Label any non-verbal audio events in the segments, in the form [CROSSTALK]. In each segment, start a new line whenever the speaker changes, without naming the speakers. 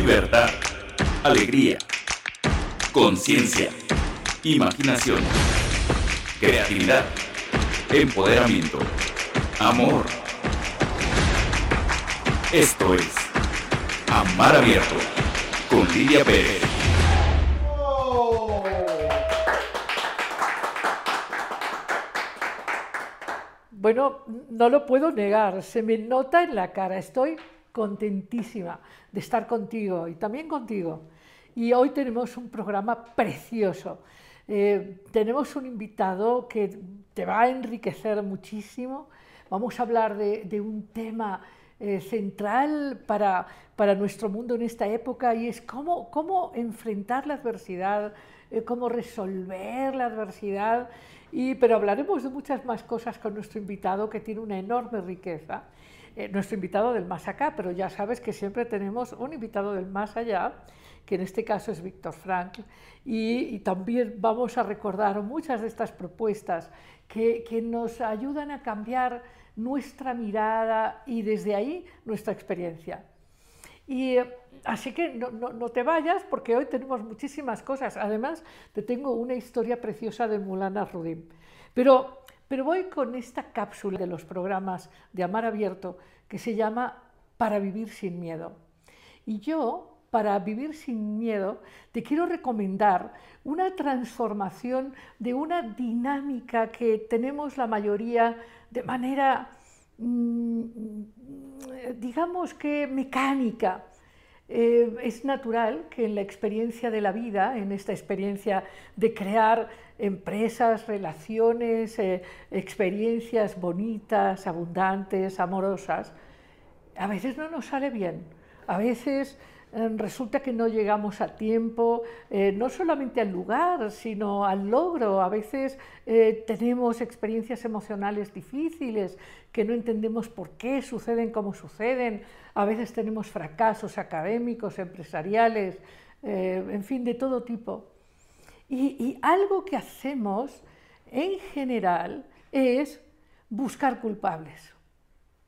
libertad, alegría, conciencia, imaginación, creatividad, empoderamiento, amor. Esto es Amar Abierto con Lidia Pérez.
Bueno, no lo puedo negar, se me nota en la cara, estoy contentísima de estar contigo y también contigo. Y hoy tenemos un programa precioso. Eh, tenemos un invitado que te va a enriquecer muchísimo. Vamos a hablar de, un tema eh, central para, para, nuestro mundo en esta época y es cómo, cómo enfrentar la adversidad, eh, cómo resolver la adversidad. Y, pero hablaremos de muchas más cosas con nuestro invitado que tiene una enorme riqueza. Nuestro invitado del más acá, pero ya sabes que siempre tenemos un invitado del más allá que en este caso es Víctor Frankl, y, también vamos a recordar muchas de estas propuestas que, nos ayudan a cambiar nuestra mirada y desde ahí nuestra experiencia. Y así que no, te vayas porque hoy tenemos muchísimas cosas. Además, te tengo una historia preciosa de Mulana Rudim. Pero, pero voy con esta cápsula de los programas de Amar Abierto que se llama Para vivir sin miedo. Y yo para vivir sin miedo, te quiero recomendar una transformación de una dinámica que tenemos la mayoría de manera, mm, digamos que mecánica. Eh, es natural que en la experiencia de la vida, en esta experiencia de crear empresas, relaciones, eh, experiencias bonitas, abundantes, amorosas, a veces no nos sale bien. A veces Em, resulta que no llegamos a tiempo, eh, no solamente al lugar, sino al logro. A veces eh, tenemos experiencias emocionales difíciles que no entendemos por qué suceden como suceden. A veces tenemos fracasos académicos, empresariales, eh, en fin, de todo tipo. y algo que hacemos en general es buscar culpables.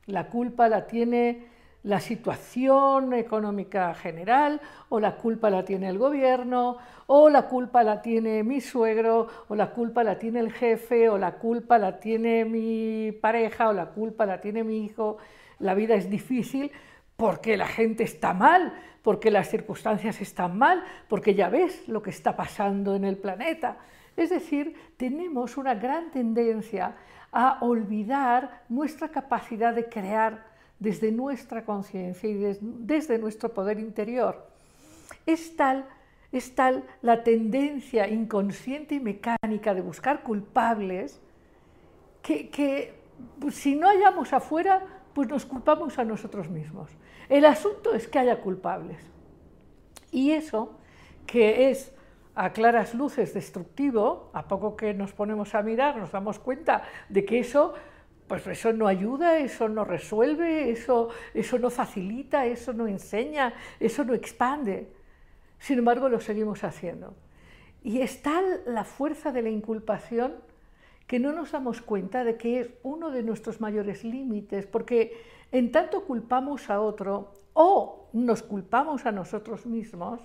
La culpa la tiene la situación económica general, o la culpa la tiene el gobierno, o la culpa la tiene mi suegro, o la culpa la tiene el jefe, o la culpa la tiene mi pareja, o la culpa la tiene mi hijo. La vida es difícil porque la gente está mal, porque las circunstancias están mal, porque ya ves lo que está pasando en el planeta. Es decir, tenemos una gran tendencia a olvidar nuestra capacidad de crear desde nuestra conciencia y desde nuestro poder interior. Es tal, es tal la tendencia inconsciente y mecánica de buscar culpables que, pues, si no hallamos afuera, pues nos culpamos a nosotros mismos. El asunto es que haya culpables. Y eso, que es a claras luces destructivo, a poco que nos ponemos a mirar, nos damos cuenta de que eso pues eso no ayuda, eso no resuelve, eso, eso no facilita, eso no enseña, eso no expande. Sin embargo, lo seguimos haciendo. Y es tal la fuerza de la inculpación que no nos damos cuenta de que es uno de nuestros mayores límites, porque en tanto culpamos a otro o nos culpamos a nosotros mismos,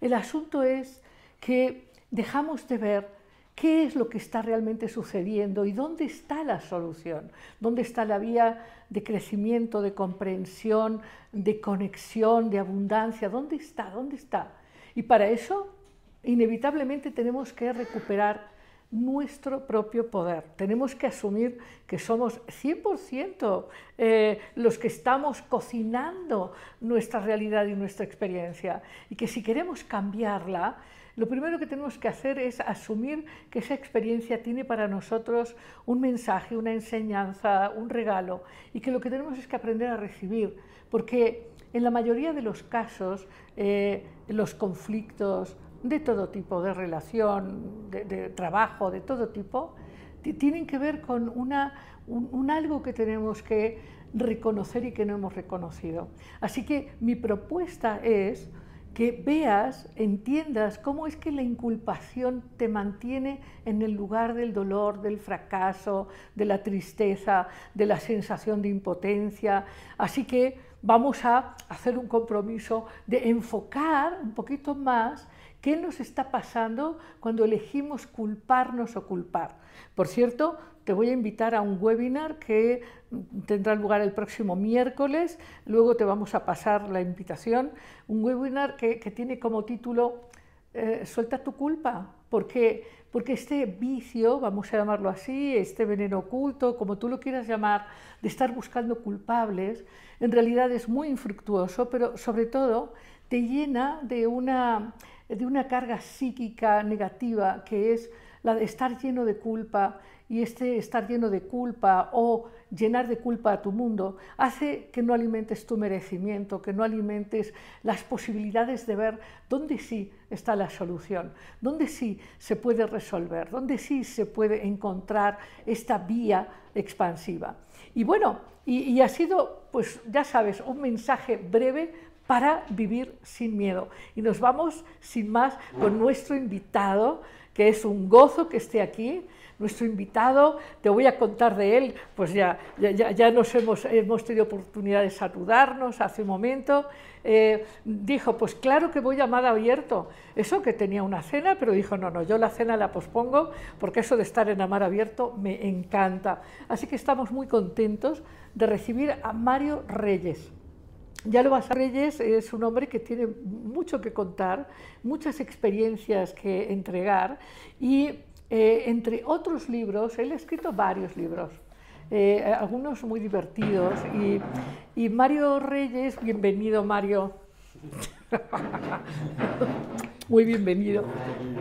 el asunto es que dejamos de ver qué es lo que está realmente sucediendo y dónde está la solución, dónde está la vía de crecimiento, de comprensión, de conexión, de abundancia, dónde está, dónde está. Y para eso, inevitablemente tenemos que recuperar nuestro propio poder. Tenemos que asumir que somos 100% eh, los que estamos cocinando nuestra realidad y nuestra experiencia y que si queremos cambiarla, lo primero que tenemos que hacer es asumir que esa experiencia tiene para nosotros un mensaje, una enseñanza, un regalo, y que lo que tenemos es que aprender a recibir, porque en la mayoría de los casos eh, los conflictos de todo tipo, de relación, de, trabajo, de todo tipo, tienen que ver con una, un algo que tenemos que reconocer y que no hemos reconocido. Así que mi propuesta es que veas, entiendas cómo es que la inculpación te mantiene en el lugar del dolor, del fracaso, de la tristeza, de la sensación de impotencia. Así que vamos a hacer un compromiso de enfocar un poquito más qué nos está pasando cuando elegimos culparnos o culpar. Por cierto, te voy a invitar a un webinar que tendrá lugar el próximo miércoles, luego te vamos a pasar la invitación, un webinar que, tiene como título eh, Suelta tu culpa, porque, porque este vicio, vamos a llamarlo así, este veneno oculto, como tú lo quieras llamar, de estar buscando culpables, en realidad es muy infructuoso, pero sobre todo te llena de una, de una carga psíquica negativa que es la de estar lleno de culpa, y este estar lleno de culpa o llenar de culpa a tu mundo hace que no alimentes tu merecimiento, que no alimentes las posibilidades de ver dónde sí está la solución, dónde sí se puede resolver, dónde sí se puede encontrar esta vía expansiva. Y bueno, y, ha sido, pues ya sabes, un mensaje breve para vivir sin miedo. Y nos vamos, sin más, con nuestro invitado, que es un gozo que esté aquí nuestro invitado, te voy a contar de él, pues ya, ya, nos hemos, hemos tenido oportunidad de saludarnos hace un momento. Eh, dijo, pues claro que voy a Mar Abierto. Eso que tenía una cena, pero dijo, no, no, yo la cena la pospongo porque eso de estar en Amar Abierto me encanta. Así que estamos muy contentos de recibir a Mario Reyes. Ya lo vas a Reyes es un hombre que tiene mucho que contar, muchas experiencias que entregar y eh, entre otros libros, él ha escrito varios libros, eh, algunos muy divertidos. Y, Mario Reyes, bienvenido Mario. [LAUGHS] muy bienvenido.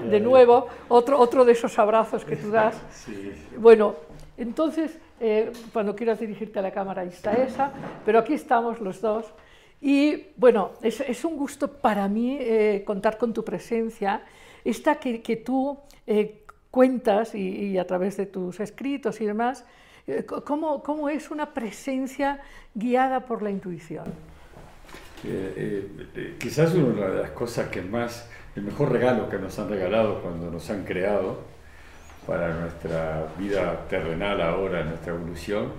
De nuevo, otro, otro de esos abrazos que tú das. Bueno, entonces, eh, cuando quieras dirigirte a la cámara, ahí está esa, pero aquí estamos los dos. Y bueno, es, un gusto para mí contar con tu presencia, esta que, que tú cuentas y, a través de tus escritos y demás, eh, ¿cómo, cómo es una presencia guiada por la intuición?
Eh, eh, quizás una de las cosas que más, el mejor regalo que nos han regalado cuando nos han creado para nuestra vida terrenal ahora, nuestra evolución,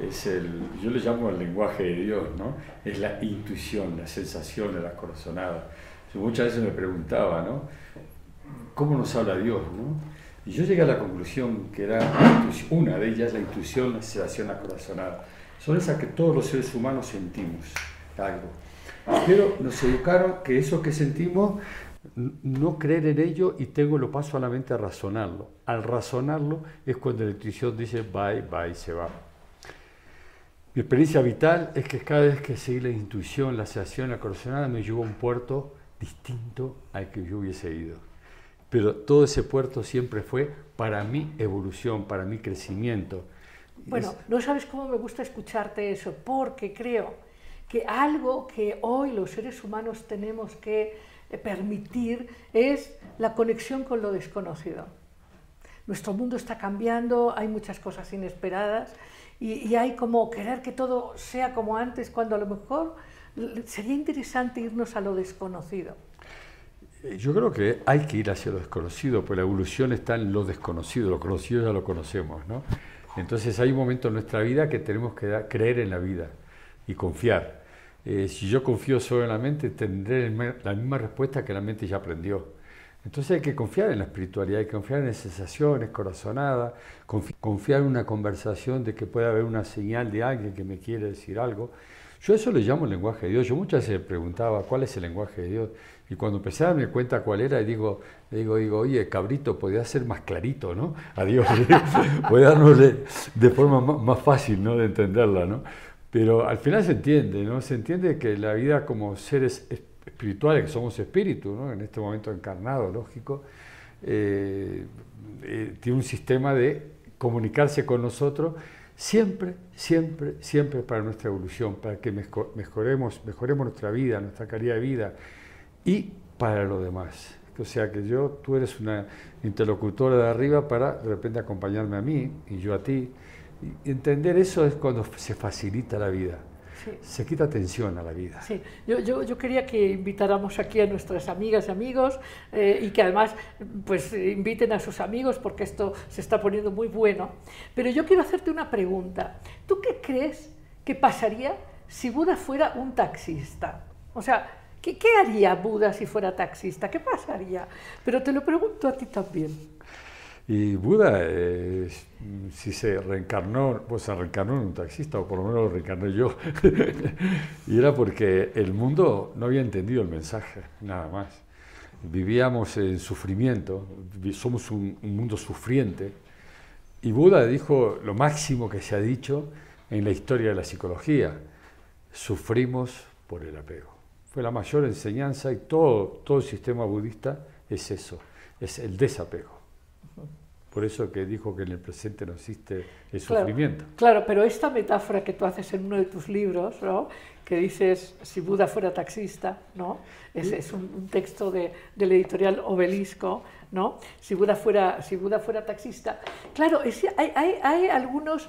es el, yo le llamo el lenguaje de Dios, ¿no? Es la intuición, la sensación, la corazonada. muchas veces me preguntaba, ¿no? ¿Cómo nos habla Dios, no? Y yo llegué a la conclusión que era una de ellas la intuición, la sensación acorazonada. Son esas que todos los seres humanos sentimos algo. Pero nos educaron que eso que sentimos, no creer en ello y tengo lo paso a la mente a razonarlo. Al razonarlo es cuando la intuición dice bye, bye, se va. Mi experiencia vital es que cada vez que seguí la intuición, la sensación, la corazonada, me llevó a un puerto distinto al que yo hubiese ido pero todo ese puerto siempre fue para mi evolución, para mi crecimiento.
Bueno, no sabes cómo me gusta escucharte eso, porque creo que algo que hoy los seres humanos tenemos que eh, permitir es la conexión con lo desconocido. Nuestro mundo está cambiando, hay muchas cosas inesperadas y, y hay como querer que todo sea como antes, cuando a lo mejor sería interesante irnos a lo desconocido.
Eh, yo creo que hay que ir hacia lo desconocido, pues la evolución está en lo desconocido, lo conocido ya lo conocemos, ¿no? Entonces hay un momento en nuestra vida que tenemos que creer en la vida y confiar. Eh, si yo confío solo en la mente, tendré la misma respuesta que la mente ya aprendió. Entonces hay que confiar en la espiritualidad, hay que confiar en sensaciones, corazonadas, confiar en una conversación de que pueda haber una señal de alguien que me quiere decir algo. Yo eso le llamo el lenguaje de Dios. Yo muchas veces preguntaba, ¿cuál es el lenguaje de Dios? Y cuando empecé a darme cuenta cuál era, digo, digo, digo, oye, cabrito, podía ser más clarito, ¿no? A Dios, [LAUGHS] podía darnos de, forma más, fácil, ¿no? De entenderla, ¿no? Pero al final se entiende, ¿no? Se entiende que la vida como seres espirituales, que somos espíritu, ¿no? En este momento encarnado, lógico, eh, eh, tiene un sistema de comunicarse con nosotros siempre, siempre, siempre para nuestra evolución, para que mejoremos, mejoremos nuestra vida, nuestra calidad de vida y para lo demás. O sea que yo, tú eres una interlocutora de arriba para de repente acompañarme a mí y yo a ti. Entender eso es cuando se facilita la vida.
Sí.
se quita tensión a la vida.
Sí, yo, yo, yo quería que invitáramos aquí a nuestras amigas y amigos eh, y que además pues inviten a sus amigos porque esto se está poniendo muy bueno. Pero yo quiero hacerte una pregunta. ¿Tú qué crees que pasaría si Buda fuera un taxista? O sea, ¿qué, qué haría Buda si fuera taxista? ¿Qué pasaría? Pero te lo pregunto a ti también.
Y Buda, eh, si se reencarnó, pues se reencarnó en un taxista, o por lo menos lo reencarné yo, [LAUGHS] y era porque el mundo no había entendido el mensaje, nada más. Vivíamos en sufrimiento, somos un, un mundo sufriente, y Buda dijo lo máximo que se ha dicho en la historia de la psicología, sufrimos por el apego. Fue la mayor enseñanza y todo, todo el sistema budista es eso, es el desapego. Por eso que dijo que en el presente no existe el
Claro,
sufrimiento.
Claro, pero esta metáfora que tú haces en uno de tus libros, ¿no? que dices, si Buda fuera taxista, ¿no? es, es un, un texto de, del editorial Obelisco, ¿no? si, Buda fuera, si Buda fuera taxista. Claro, es- hay, hay, hay algunas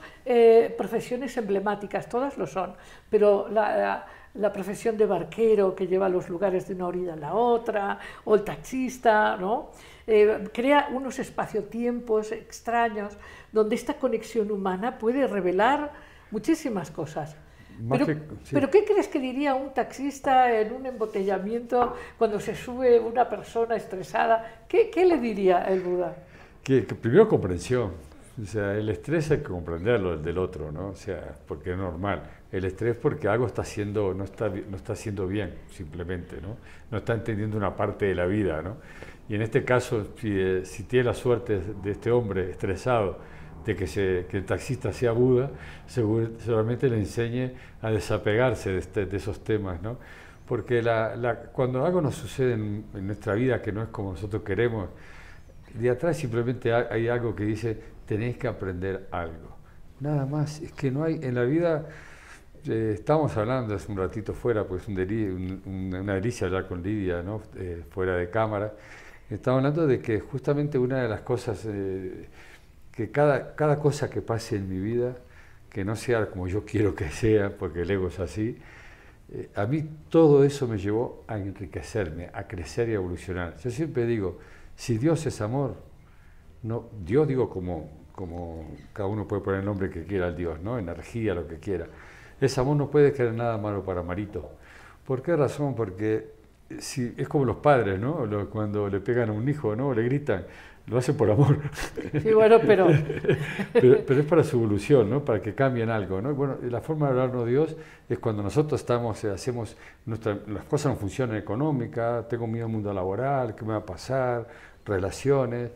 profesiones emblemáticas, todas lo son, pero la, la- la profesión de barquero que lleva los lugares de una orilla a la otra, o el taxista, ¿no? Eh, crea unos espacio-tiempos extraños donde esta conexión humana puede revelar muchísimas cosas. Pero,
que- sí.
pero ¿qué crees que diría un taxista en un embotellamiento cuando se sube una persona estresada? ¿Qué, qué le diría el Buda?
Que, que primero comprensión. O sea, el estrés hay que comprenderlo el del otro, ¿no? O sea, porque es normal. El estrés porque algo está haciendo, no está, no está haciendo bien, simplemente, ¿no? No está entendiendo una parte de la vida, ¿no? Y en este caso, si, eh, si tiene la suerte de este hombre estresado de que, se, que el taxista sea Buda, seguro- seguramente le enseñe a desapegarse de, este- de esos temas, ¿no? Porque la- la- cuando algo nos sucede en, en nuestra vida que no es como nosotros queremos, de atrás simplemente hay, hay algo que dice, tenéis que aprender algo. Nada más, es que no hay, en la vida, eh, estábamos hablando hace un ratito fuera, pues un deli- un- un- una delicia hablar con Lidia, ¿no? Eh, fuera de cámara. Estábamos hablando de que justamente una de las cosas, eh, que cada, cada cosa que pase en mi vida, que no sea como yo quiero que sea, porque el ego es así, eh, a mí todo eso me llevó a enriquecerme, a crecer y a evolucionar. Yo siempre digo, si Dios es amor, no, Dios digo como, como cada uno puede poner el nombre que quiera al Dios, ¿no? energía, lo que quiera. Ese amor no puede querer nada malo para Marito. ¿Por qué razón? Porque si, es como los padres, ¿no? Lo- cuando le pegan a un hijo, ¿no? Le gritan, lo hacen por amor.
Sí, bueno, pero [LAUGHS]
pero, pero es para su evolución, ¿no? Para que cambien algo, ¿no? Bueno, la forma de hablarnos de Dios es cuando nosotros estamos, eh, hacemos, nuestra- las cosas no funcionan económica, tengo miedo al mundo laboral, qué me va a pasar, relaciones.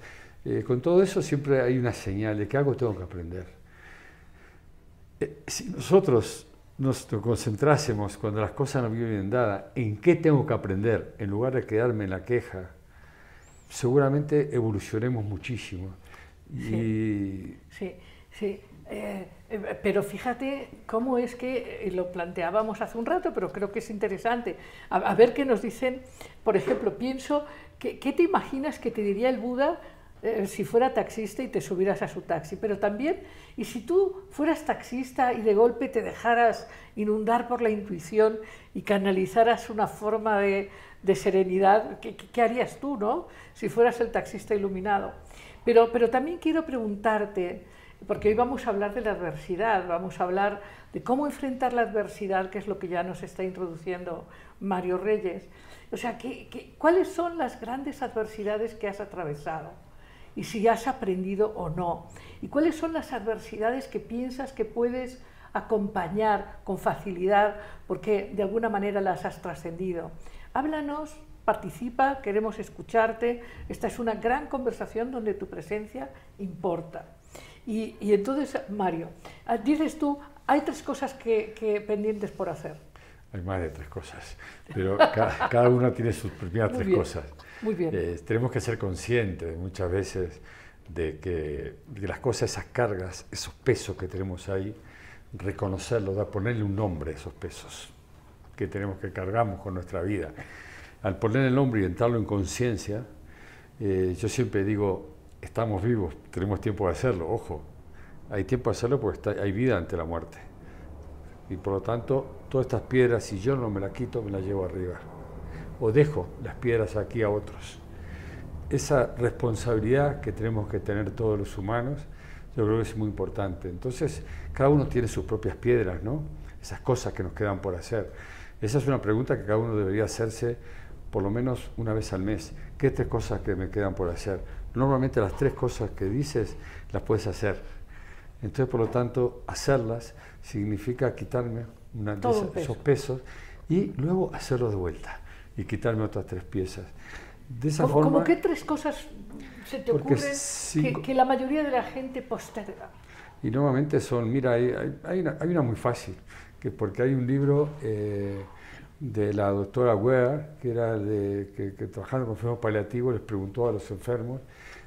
Eh, con todo eso siempre hay una señal de que algo tengo que aprender. Eh, si nosotros nos concentrásemos cuando las cosas no vienen dadas en qué tengo que aprender, en lugar de quedarme en la queja, seguramente evolucionemos muchísimo. Y
Sí, sí. eh, eh, pero fíjate cómo es que eh, lo planteábamos hace un rato, pero creo que es interesante. A, a ver qué nos dicen. Por ejemplo, pienso, que, ¿qué te imaginas que te diría el Buda eh, si fuera taxista y te subieras a su taxi? Pero también, ¿y si tú fueras taxista y de golpe te dejaras inundar por la intuición y canalizaras una forma de, de serenidad? ¿Qué, harías tú, no? Si fueras el taxista iluminado. Pero, pero también quiero preguntarte, porque hoy vamos a hablar de la adversidad, vamos a hablar de cómo enfrentar la adversidad, que es lo que ya nos está introduciendo Mario Reyes. O sea, ¿qué, qué- cuáles son las grandes adversidades que has atravesado? Y si has aprendido o no. ¿Y cuáles son las adversidades que piensas que puedes acompañar con facilidad porque de alguna manera las has trascendido? Háblanos, participa, queremos escucharte. Esta es una gran conversación donde tu presencia importa. Y, y entonces, Mario, ah, dices tú, hay tres cosas que, que pendientes por hacer.
Hay más de tres cosas, pero ca- cada, una tiene sus primeras
Muy
tres
bien,
cosas.
muy bien.
Eh, tenemos que ser conscientes muchas veces de que, de las cosas, esas cargas, esos pesos que tenemos ahí, reconocerlos, dar, ponerle un nombre a esos pesos que tenemos que cargamos con nuestra vida. Al poner el nombre y entrarlo en conciencia, eh, yo siempre digo, estamos vivos, tenemos tiempo de hacerlo, ojo, hay tiempo de hacerlo porque está- hay vida ante la muerte. Y por lo tanto, todas estas piedras, si yo no me las quito, me las llevo arriba. O dejo las piedras aquí a otros. Esa responsabilidad que tenemos que tener todos los humanos, yo creo que es muy importante. Entonces, cada uno tiene sus propias piedras, ¿no? Esas cosas que nos quedan por hacer. Esa es una pregunta que cada uno debería hacerse por lo menos una vez al mes. ¿Qué tres cosas que me quedan por hacer? Normalmente las tres cosas que dices las puedes hacer. Entonces, por lo tanto, hacerlas significa quitarme una de esas-
peso.
esos pesos y luego hacerlo de vuelta y quitarme otras tres piezas. De esa
¿Cómo,
forma,
cómo qué tres cosas se te ocurren
cinco-
que, que la mayoría de la gente posterga?
y normalmente son, mira, hay, hay- hay una, hay una muy fácil, que porque hay un libro eh, de la doctora Ware, que era de, que, que trabajando con enfermos paliativos, les preguntó a los enfermos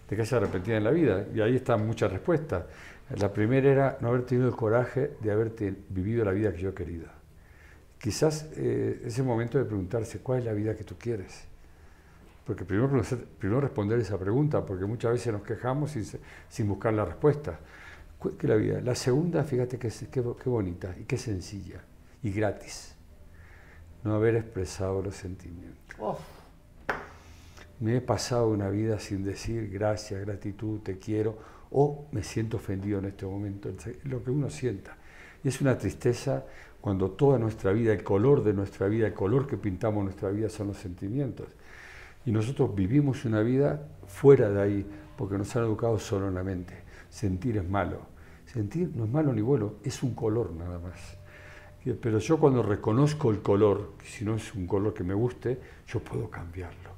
de qué se arrepentían en la vida, y ahí están muchas respuestas. La primera era no haber tenido el coraje de haber vivido la vida que yo querido. Quizás eh, ese momento de preguntarse cuál es la vida que tú quieres. Porque primero, primero responder esa pregunta, porque muchas veces nos quejamos sin, buscar la respuesta. ¿Cuál es la vida? La segunda, fíjate que es- qué bonita y qué sencilla y gratis. No haber expresado los sentimientos.
Uf,
Me he pasado una vida sin decir gracias, gratitud, te quiero, o me siento ofendido en este momento, lo que uno sienta. Y es una tristeza cuando toda nuestra vida, el color de nuestra vida, el color que pintamos nuestra vida son los sentimientos. Y nosotros vivimos una vida fuera de ahí, porque nos han educado solo en la mente. Sentir es malo. Sentir no es malo ni bueno, es un color nada más. Y- Pero yo cuando reconozco el color, si no es un color que me guste, yo puedo cambiarlo.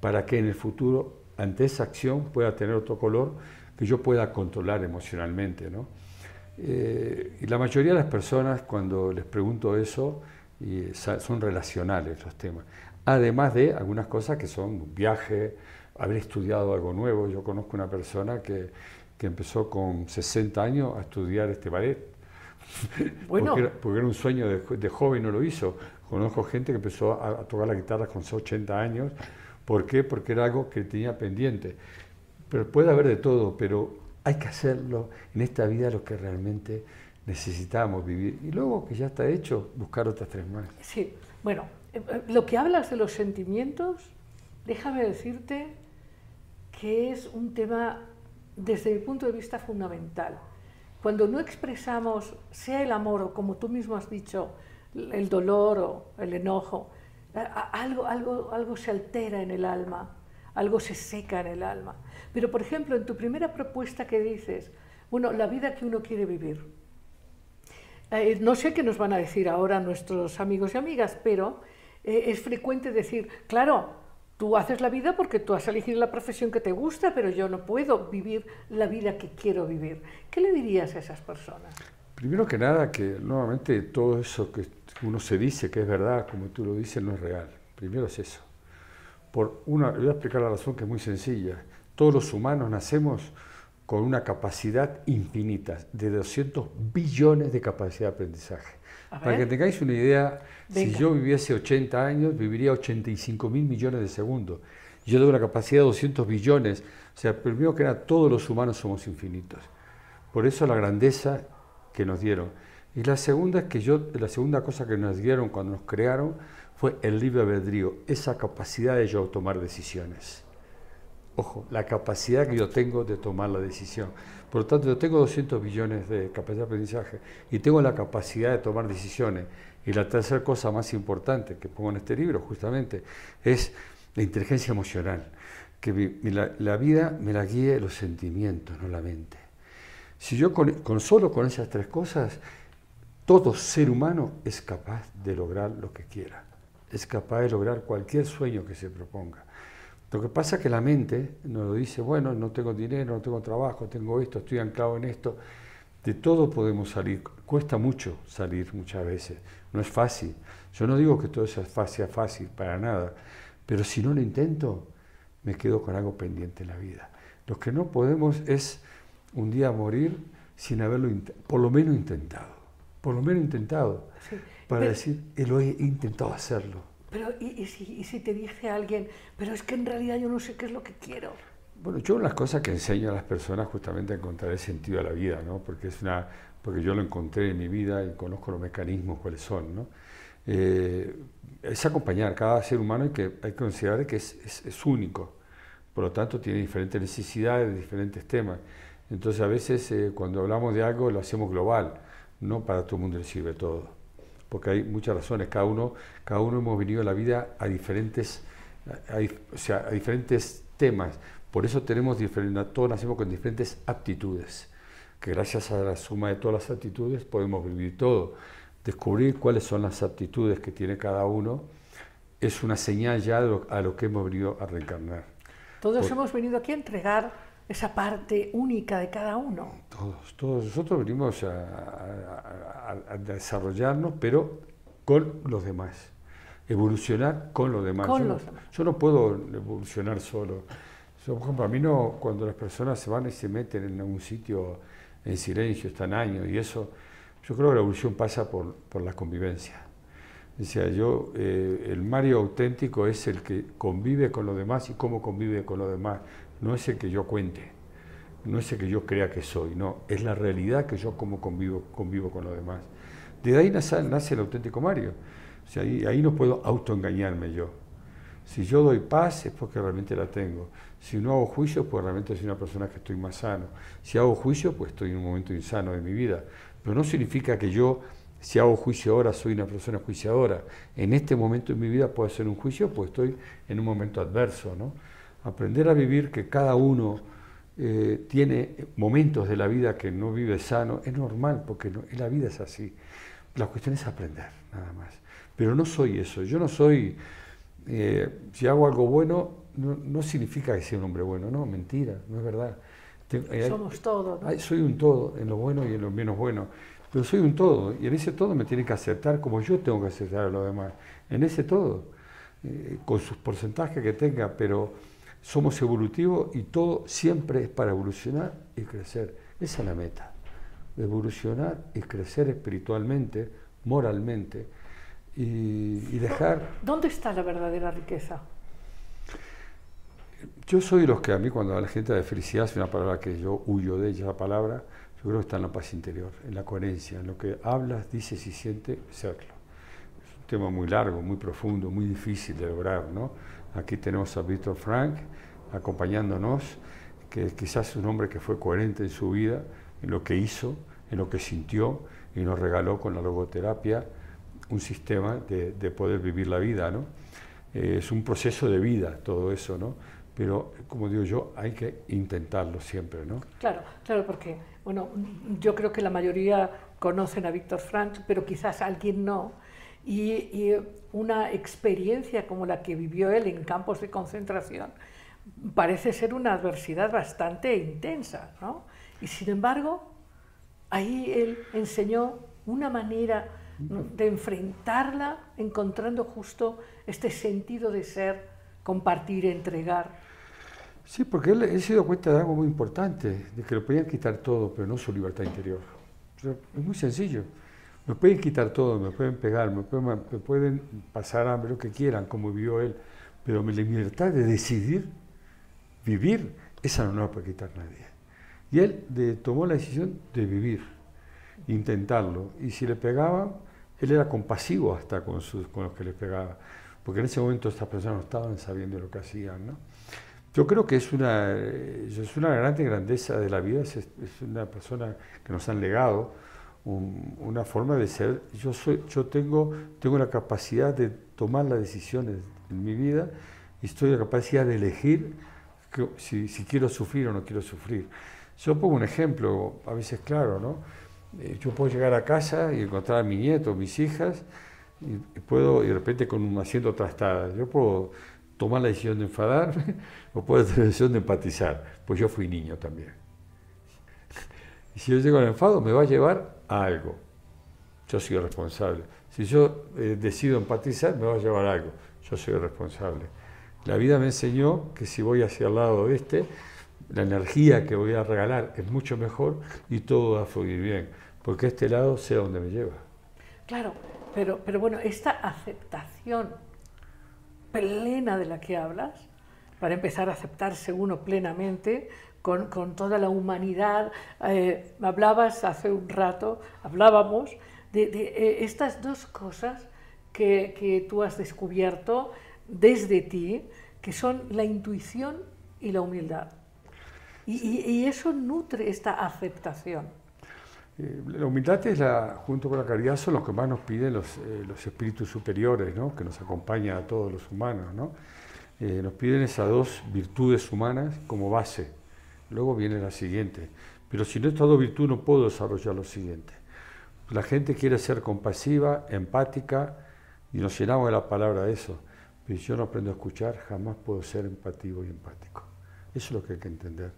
Para que en el futuro, ante esa acción, pueda tener otro color que yo pueda controlar emocionalmente. ¿no? Eh, y la mayoría de las personas, cuando les pregunto eso, y sa- son relacionales los temas. Además de algunas cosas que son viaje, haber estudiado algo nuevo. Yo conozco una persona que, que empezó con 60 años a estudiar este ballet. [LAUGHS]
Bueno.
Porque, era, porque era un sueño de, de joven, no lo hizo. Conozco gente que empezó a, a tocar la guitarra con 80 años. ¿Por qué? Porque era algo que tenía pendiente. Pero puede haber de todo, pero hay que hacerlo en esta vida lo que realmente necesitamos vivir. Y luego que ya está hecho, buscar otras tres más.
sí, bueno, eh, eh, lo que hablas de los sentimientos, déjame decirte que es un tema desde mi punto de vista fundamental. Cuando no expresamos, sea el amor o como tú mismo has dicho, el dolor o el enojo, algo, algo, algo se altera en el alma, algo se seca en el alma. Pero, por ejemplo, en tu primera propuesta que dices, bueno, la vida que uno quiere vivir. Eh, no sé qué nos van a decir ahora nuestros amigos y amigas, pero eh, es frecuente decir, claro, tú haces la vida porque tú has elegido la profesión que te gusta, pero yo no puedo vivir la vida que quiero vivir. ¿Qué le dirías a esas personas?
Primero que nada, que nuevamente todo eso que uno se dice que es verdad, como tú lo dices, no es real. Primero es eso. Por una, voy a explicar la razón que es muy sencilla. Todos los humanos nacemos con una capacidad infinita, de 200 billones de capacidad de aprendizaje. Para que tengáis una idea, si
Venga.
yo viviese 80 años, viviría 85 mil millones de segundos. Yo tengo una capacidad de 200 billones. O sea, primero que nada, todos los humanos somos infinitos. Por eso la grandeza que nos dieron. Y la segunda que yo, la segunda cosa que nos dieron cuando nos crearon fue el libre albedrío, esa capacidad de yo tomar decisiones. Ojo, la capacidad que yo tengo de tomar la decisión. Por lo tanto, yo tengo 200 billones de capacidad de aprendizaje y tengo la capacidad de tomar decisiones. Y la tercera cosa más importante que pongo en este libro, justamente, es la inteligencia emocional. Que la, vida me la guíe los sentimientos, no la mente. Si yo con solo con esas tres cosas, todo ser humano es capaz de lograr lo que quiera. Es capaz de lograr cualquier sueño que se proponga. Lo que pasa es que la mente nos dice, bueno, no tengo dinero, no tengo trabajo, tengo esto, estoy anclado en esto. De todo podemos salir. Cuesta mucho salir muchas veces. No es fácil. Yo no digo que todo es fácil, para nada. Pero si no lo intento, me quedo con algo pendiente en la vida. Lo que no podemos es un día morir sin haberlo, por lo menos intentado. Por lo menos intentado.
Sí,
Para
pero-
decir, "Eh, lo he intentado hacerlo.
Pero, ¿y, y si, y si te dice alguien, pero es que en realidad yo no sé qué es lo que quiero?
Bueno, yo una de las cosas que enseño a las personas justamente a encontrar el sentido de la vida, ¿no? Porque es una, porque yo lo encontré en mi vida y conozco los mecanismos cuáles son, ¿no? Eh, es acompañar, cada ser humano hay que, hay que considerar que es, es, único, por lo tanto tiene diferentes necesidades, diferentes temas. Entonces a veces eh, cuando hablamos de algo lo hacemos global, no para todo el mundo le sirve todo, porque hay muchas razones, cada uno, cada uno hemos venido a la vida a diferentes, o sea, a diferentes temas, por eso tenemos diferentes, todos nacemos con diferentes aptitudes, que gracias a la suma de todas las aptitudes podemos vivir todo. Descubrir cuáles son las aptitudes que tiene cada uno es una señal ya a lo que hemos venido a reencarnar.
Todos hemos venido aquí a entregar esa parte única de cada uno.
Todos, todos nosotros venimos a, desarrollarnos, pero con los demás. Evolucionar con los demás.
Con
yo,
los demás.
yo no puedo evolucionar solo. Yo, por ejemplo, a mí no, cuando las personas se van y se meten en un sitio en silencio, están años y eso, yo creo que la evolución pasa por, por la convivencia. O sea, yo, eh, el Mario auténtico es el que convive con los demás y cómo convive con los demás. No es el que yo cuente, no es el que yo crea que soy, no, es la realidad que yo como convivo, con los demás. De ahí nace, el auténtico Mario. O sea, ahí, ahí no puedo autoengañarme yo. Si yo doy paz es porque realmente la tengo. Si no hago juicio, pues realmente soy una persona que estoy más sano. Si hago juicio, pues estoy en un momento insano de mi vida. Pero no significa que yo, si hago juicio ahora, soy una persona juiciadora. En este momento de mi vida puedo hacer un juicio, pues estoy en un momento adverso. ¿no? Aprender a vivir que cada uno eh, tiene momentos de la vida que no vive sano es normal, porque no, la vida es así. La cuestión es aprender, nada más. Pero no soy eso. Yo no soy, eh, si hago algo bueno, no, no, significa que sea un hombre bueno. No, mentira, no es verdad.
Somos todo. ¿no?
soy un todo, en lo bueno y en lo menos bueno. Pero soy un todo, y en ese todo me tiene que aceptar como yo tengo que aceptar a los demás. En ese todo, eh, con sus porcentajes que tenga, pero somos evolutivos y todo siempre es para evolucionar y crecer. Esa es la meta, evolucionar y crecer espiritualmente, moralmente y, y dejar...
¿Dónde está la verdadera riqueza?
Yo soy de los que a mí cuando la gente de felicidad es una palabra que yo huyo de ella, la palabra, yo creo que está en la paz interior, en la coherencia, en lo que hablas, dices y sientes, serlo. Es un tema muy largo, muy profundo, muy difícil de lograr, ¿no? Aquí tenemos a Víctor Frank acompañándonos, que quizás es un hombre que fue coherente en su vida, en lo que hizo, en lo que sintió y nos regaló con la logoterapia un sistema de, de poder vivir la vida, ¿no? Eh, es un proceso de vida todo eso, ¿no? Pero, como digo yo, hay que intentarlo siempre, ¿no?
Claro, claro, porque, bueno, yo creo que la mayoría conocen a Víctor Frank, pero quizás alguien no. Y, y, una experiencia como la que vivió él en campos de concentración parece ser una adversidad bastante intensa, ¿no? Y sin embargo, ahí él enseñó una manera de enfrentarla encontrando justo este sentido de ser, compartir, entregar.
Sí, porque él, él se dio cuenta de algo muy importante, de que lo podían quitar todo, pero no su libertad interior. Es muy sencillo. Me pueden quitar todo, me pueden pegar, me pueden, me pueden pasar hambre, lo que quieran, como vivió él, pero mi libertad de decidir vivir, esa no la puede quitar nadie. Y él tomó la decisión de vivir, intentarlo. Y si le pegaban, él era compasivo hasta con, sus, con los que le pegaba, porque en ese momento estas personas no estaban sabiendo lo que hacían. ¿no? Yo creo que es una, es una grande grandeza de la vida, es una persona que nos han legado un, una forma de ser. Yo, soy, yo tengo, tengo la capacidad de tomar las decisiones en mi vida y estoy la capacidad de elegir que, si, si quiero sufrir o no quiero sufrir. Yo pongo un ejemplo, a veces claro, ¿no? yo puedo llegar a casa y encontrar a mi nieto, mis hijas, y, puedo, y de repente con un asiento trastada, yo puedo tomar la decisión de enfadarme [LAUGHS] o puedo tomar la decisión de empatizar, pues yo fui niño también. Y [LAUGHS] si yo llego al enfado, me va a llevar algo. Yo soy responsable. Si yo eh, decido empatizar, me va a llevar algo. Yo soy responsable. La vida me enseñó que si voy hacia el lado este, la energía que voy a regalar es mucho mejor y todo va a fluir bien, porque este lado sé a dónde me lleva.
Claro, pero, pero bueno, esta aceptación plena de la que hablas para empezar a aceptarse uno plenamente con, con toda la humanidad. Eh, hablabas hace un rato, hablábamos de, eh, estas dos cosas que, que tú has descubierto desde ti, que son la intuición y la humildad. Y, y, eso nutre esta aceptación.
Eh, la humildad es la, junto con la caridad, son los que más nos piden los, los espíritus superiores, ¿no? que nos acompañan a todos los humanos. ¿no? Eh, nos piden esas dos virtudes humanas como base. Luego viene la siguiente. Pero si no he estado virtud, no puedo desarrollar lo siguiente. La gente quiere ser compasiva, empática, y nos llenamos de la palabra eso. Pero si yo no aprendo a escuchar, jamás puedo ser empático y empático. Eso es lo que hay que entender.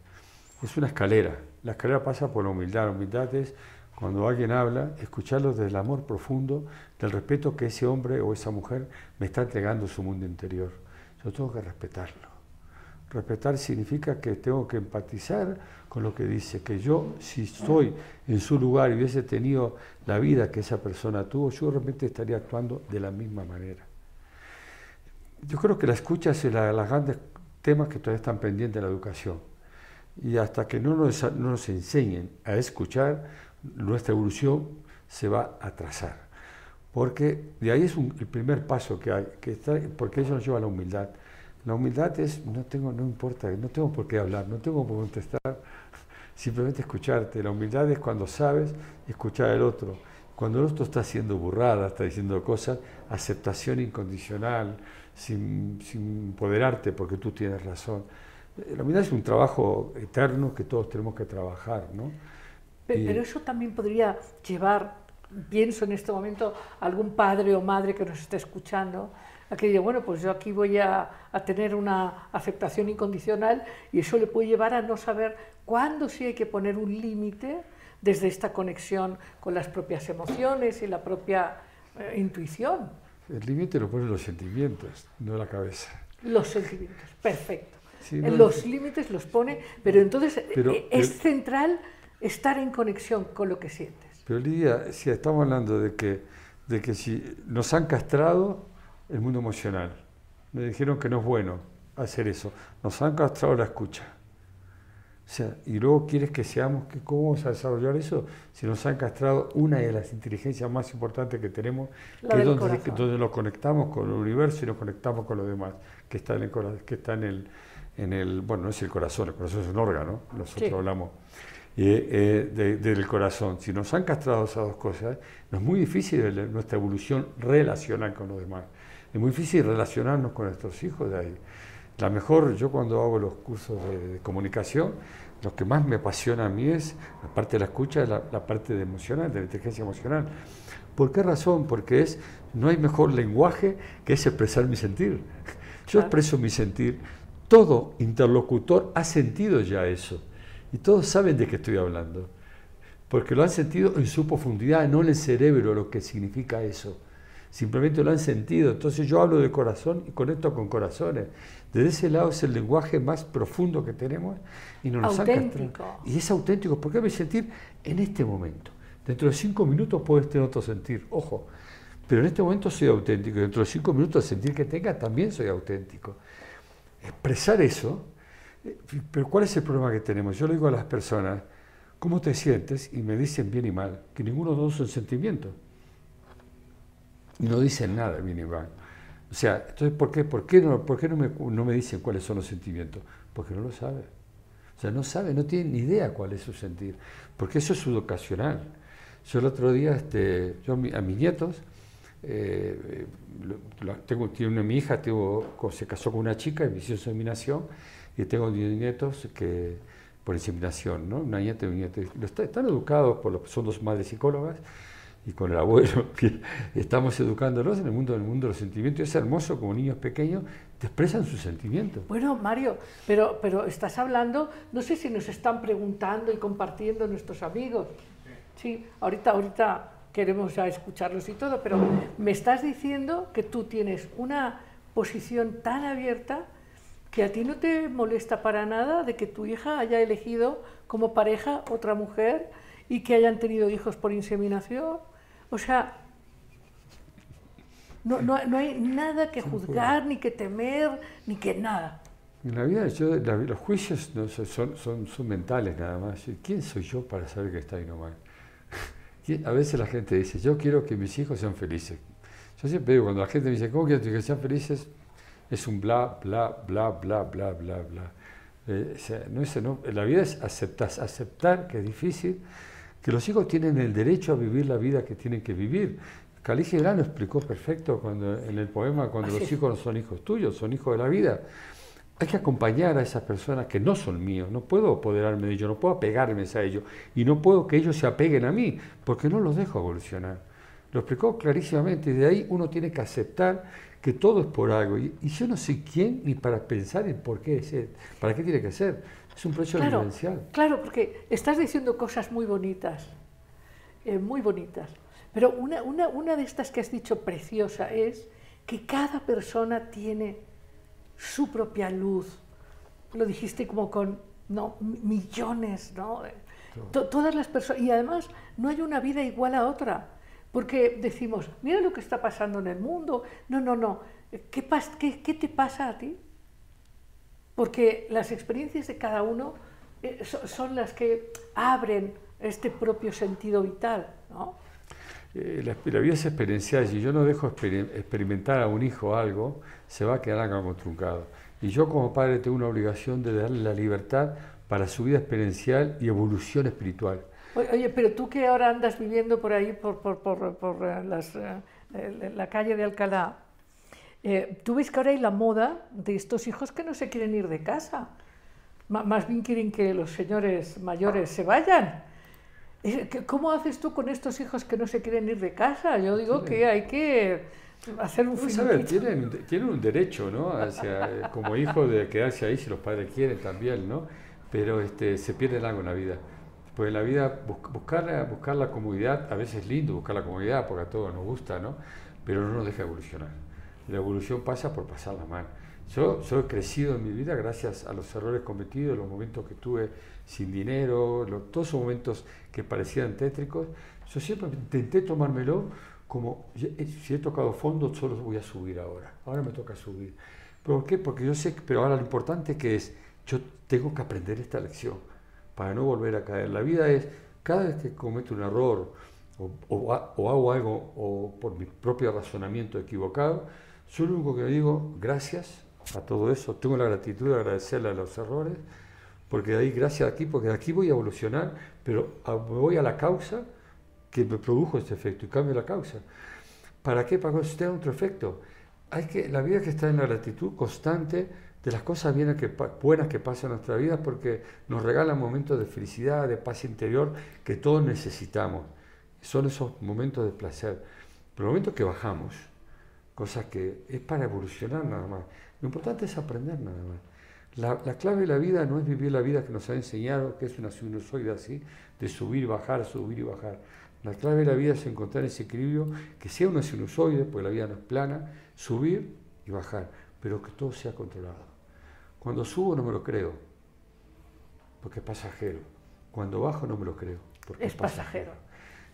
Es una escalera. La escalera pasa por la humildad. La humildad es cuando alguien habla, escucharlo desde el amor profundo, del respeto que ese hombre o esa mujer me está entregando su mundo interior. Yo tengo que respetarlo. Respetar significa que tengo que empatizar con lo que dice, que yo si estoy en su lugar y hubiese tenido la vida que esa persona tuvo, yo realmente estaría actuando de la misma manera. Yo creo que la escucha es la, los grandes temas que todavía están pendientes de la educación. Y hasta que no nos, no nos enseñen a escuchar, nuestra evolución se va a atrasar. Porque de ahí es un, el primer paso que hay, que está, porque eso nos lleva a la humildad. La humildad es, no tengo, no importa, no tengo por qué hablar, no tengo por qué contestar, [LAUGHS] simplemente escucharte. La humildad es cuando sabes escuchar al otro. Cuando el otro está haciendo burrada, está diciendo cosas, aceptación incondicional, sin, sin empoderarte porque tú tienes razón. La humildad es un trabajo eterno que todos tenemos que trabajar, ¿no?
Pero,
Y-
pero eso también podría llevar, pienso en este momento, algún padre o madre que nos esté escuchando, a que diga, bueno, pues yo aquí voy a, a tener una aceptación incondicional y eso le puede llevar a no saber cuándo sí hay que poner un límite desde esta conexión con las propias emociones y la propia eh, intuición,
El límite lo ponen los sentimientos, no la cabeza.
los sentimientos. Perfecto.
Sí,
En
no,
los límites los pone, pero entonces
Pero
eh, es
el-
central estar en conexión con lo que sientes.
Pero Lidia, si estamos hablando de que, de que si nos han castrado el mundo emocional, me dijeron que no es bueno hacer eso, nos han castrado la escucha. O sea, y luego quieres que seamos, que ¿cómo vamos a desarrollar eso? Si nos han castrado una de las inteligencias más importantes que tenemos,
La
que es donde, donde nos conectamos con el universo y nos conectamos con lo demás, que está en el, que está en el, en el, bueno, no es el corazón, el corazón es un órgano, nosotros
Sí.
hablamos eh, eh, de- del corazón. Si nos han castrado esas dos cosas, nos es muy difícil nuestra evolución relacional con los demás. Es muy difícil relacionarnos con nuestros hijos de ahí. La mejor, yo cuando hago los cursos de, de comunicación, lo que más me apasiona a mí es, aparte de la escucha, la, la parte de emocional, de la inteligencia emocional. ¿Por qué razón? Porque es, no hay mejor lenguaje que es expresar mi sentir. Yo expreso mi sentir. Todo interlocutor ha sentido ya eso. Y todos saben de qué estoy hablando. Porque lo han sentido en su profundidad, no en el cerebro, lo que significa eso. Simplemente lo han sentido. Entonces yo hablo de corazón y conecto con corazones. Desde ese lado es el lenguaje más profundo que tenemos y no nos
Auténtico.
Y es auténtico, porque me sentir en este momento. Dentro de cinco minutos puedes tener otro sentir, ojo. Pero en este momento soy auténtico y dentro de cinco minutos el sentir que tenga también soy auténtico. Expresar eso, pero ¿cuál es el problema que tenemos? Yo le digo a las personas, ¿cómo te sientes? Y me dicen bien y mal, que ninguno de los dos son sentimientos. Y no dicen nada bien y mal. O sea, entonces, ¿por qué, por qué, no, por qué no, me, no me dicen cuáles son los sentimientos? Porque no lo saben. O sea, no saben, no tienen ni idea cuál es su sentir. Porque eso es educacional. Yo el otro día, este, yo a, mi- a mis nietos, eh, lo- tengo, una, mi hija tuvo, se casó con una chica y me hizo inseminación, y tengo 10 nietos que por inseminación, ¿no? Una nieta y un nieto. Están educados, por los, son dos madres psicólogas, y con el abuelo, [LAUGHS] estamos educándolos en el mundo del mundo de los sentimientos. Es hermoso como niños pequeños te expresan sus sentimientos.
Bueno, Mario, pero, pero estás hablando, no sé si nos están preguntando y compartiendo nuestros amigos. Sí, ahorita, ahorita queremos escucharlos y todo, pero me estás diciendo que tú tienes una posición tan abierta que a ti no te molesta para nada de que tu hija haya elegido como pareja otra mujer y que hayan tenido hijos por inseminación. O sea, no, no, no hay nada que juzgar, ni que temer, ni que nada.
En la vida, yo, la- los juicios no son, son, son mentales nada más. ¿Quién soy yo para saber que está mal? [LAUGHS] ¿Quién- A veces la gente dice, yo quiero que mis hijos sean felices. Yo siempre digo, cuando la gente me dice, ¿cómo quieres que sean felices? Es un bla, bla, bla, bla, bla, bla, bla. Eh, o sea, no es, no, la vida es aceptar, aceptar que es difícil, que los hijos tienen el derecho a vivir la vida que tienen que vivir. Caligi Gran lo explicó perfecto cuando, en el poema, cuando
Así
los hijos no son hijos tuyos, son hijos de la vida. Hay que acompañar a esas personas que no son míos. No puedo apoderarme de ellos, no puedo apegarme a ellos. Y no puedo que ellos se apeguen a mí, porque no los dejo evolucionar. Lo explicó clarísimamente. Y de ahí uno tiene que aceptar que todo es por algo. Y, y yo no soy quién ni para pensar en por qué es, para qué tiene que ser. Es un proceso
Claro,
vivencial.
claro, porque estás diciendo cosas muy bonitas, eh, muy bonitas. Pero una, una, una de estas que has dicho preciosa es que cada persona tiene su propia luz. Lo dijiste como con no, mi- millones, ¿no? To- todas las personas. Y además no hay una vida igual a otra. Porque decimos, mira lo que está pasando en el mundo. No, no, no. ¿Qué, pas- qué, qué te pasa a ti? porque las experiencias de cada uno eh, so- son las que abren este propio sentido vital, ¿no?
Eh, la, la vida es experiencial. Si yo no dejo exper- experimentar a un hijo algo, se va a quedar algo truncado. Y yo como padre tengo una obligación de darle la libertad para su vida experiencial y evolución espiritual.
Oye, pero tú que ahora andas viviendo por ahí, por, por, por, por, eh, las, eh, eh, la calle de Alcalá, eh, tú ves que ahora hay la moda de estos hijos que no se quieren ir de casa. Ma- más bien quieren que los señores mayores se vayan. Eh, ¿qué- ¿Cómo haces tú con estos hijos que no se quieren ir de casa? Yo digo que hay que hacer un
a ver, tienen, tienen un derecho, ¿no? Hacia, como hijo de quedarse ahí si los padres quieren también, ¿no? Pero este, se pierde algo en la vida. Pues la vida bus- buscar, buscar la comodidad, a veces es lindo buscar la comodidad porque a todos nos gusta, ¿no? Pero no nos deja evolucionar. La evolución pasa por pasar la mano. Yo, yo he crecido en mi vida gracias a los errores cometidos, los momentos que tuve sin dinero, lo- todos esos momentos que parecían tétricos. Yo siempre intenté tomármelo como, "Ye- eh, si he tocado fondo, solo voy a subir ahora. Ahora me toca subir. ¿Por qué? Porque yo sé, pero ahora lo importante que es, yo tengo que aprender esta lección para no volver a caer. La vida es, cada vez que cometo un error o, o ha- o hago algo o por mi propio razonamiento equivocado, yo lo que digo, gracias a todo eso, tengo la gratitud de agradecerle a los errores, porque de ahí, gracias aquí, porque de aquí voy a evolucionar, pero a- me voy a la causa que me produjo este efecto y cambio la causa. ¿Para qué? Para que usted otro efecto. Hay que, la vida que está en la gratitud constante de las cosas buenas que pasan en nuestra vida porque nos regalan momentos de felicidad, de paz interior que todos necesitamos. Son esos momentos de placer. Pero momentos que bajamos, cosas que es para evolucionar nada más. Lo importante es aprender nada más. La, la clave de la vida no es vivir la vida que nos ha enseñado, que es una sinusoide así, de subir, bajar, subir y bajar. La clave de la vida es encontrar ese equilibrio, que sea una sinusoide, porque la vida no es plana, subir y bajar, pero que todo sea controlado. Cuando subo no me lo creo, porque es pasajero. Cuando bajo no me lo creo, porque
Es pasajero.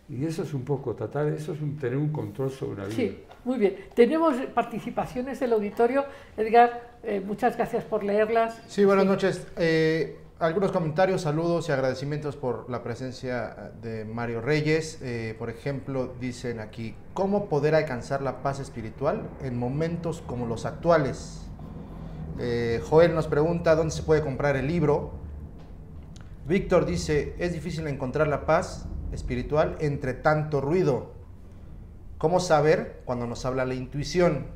Y eso es un poco tratar, eso es un- tener un control sobre una vida.
Sí, muy bien. Tenemos participaciones del auditorio. Edgar, eh, muchas gracias por leerlas.
Sí, buenas noches. Eh, algunos comentarios, saludos y agradecimientos por la presencia de Mario Reyes. Eh, por ejemplo, dicen aquí, ¿cómo poder alcanzar la paz espiritual en momentos como los actuales? Eh, Joel nos pregunta dónde se puede comprar el libro. Víctor dice, es difícil encontrar la paz espiritual entre tanto ruido. ¿Cómo saber cuando nos habla la intuición?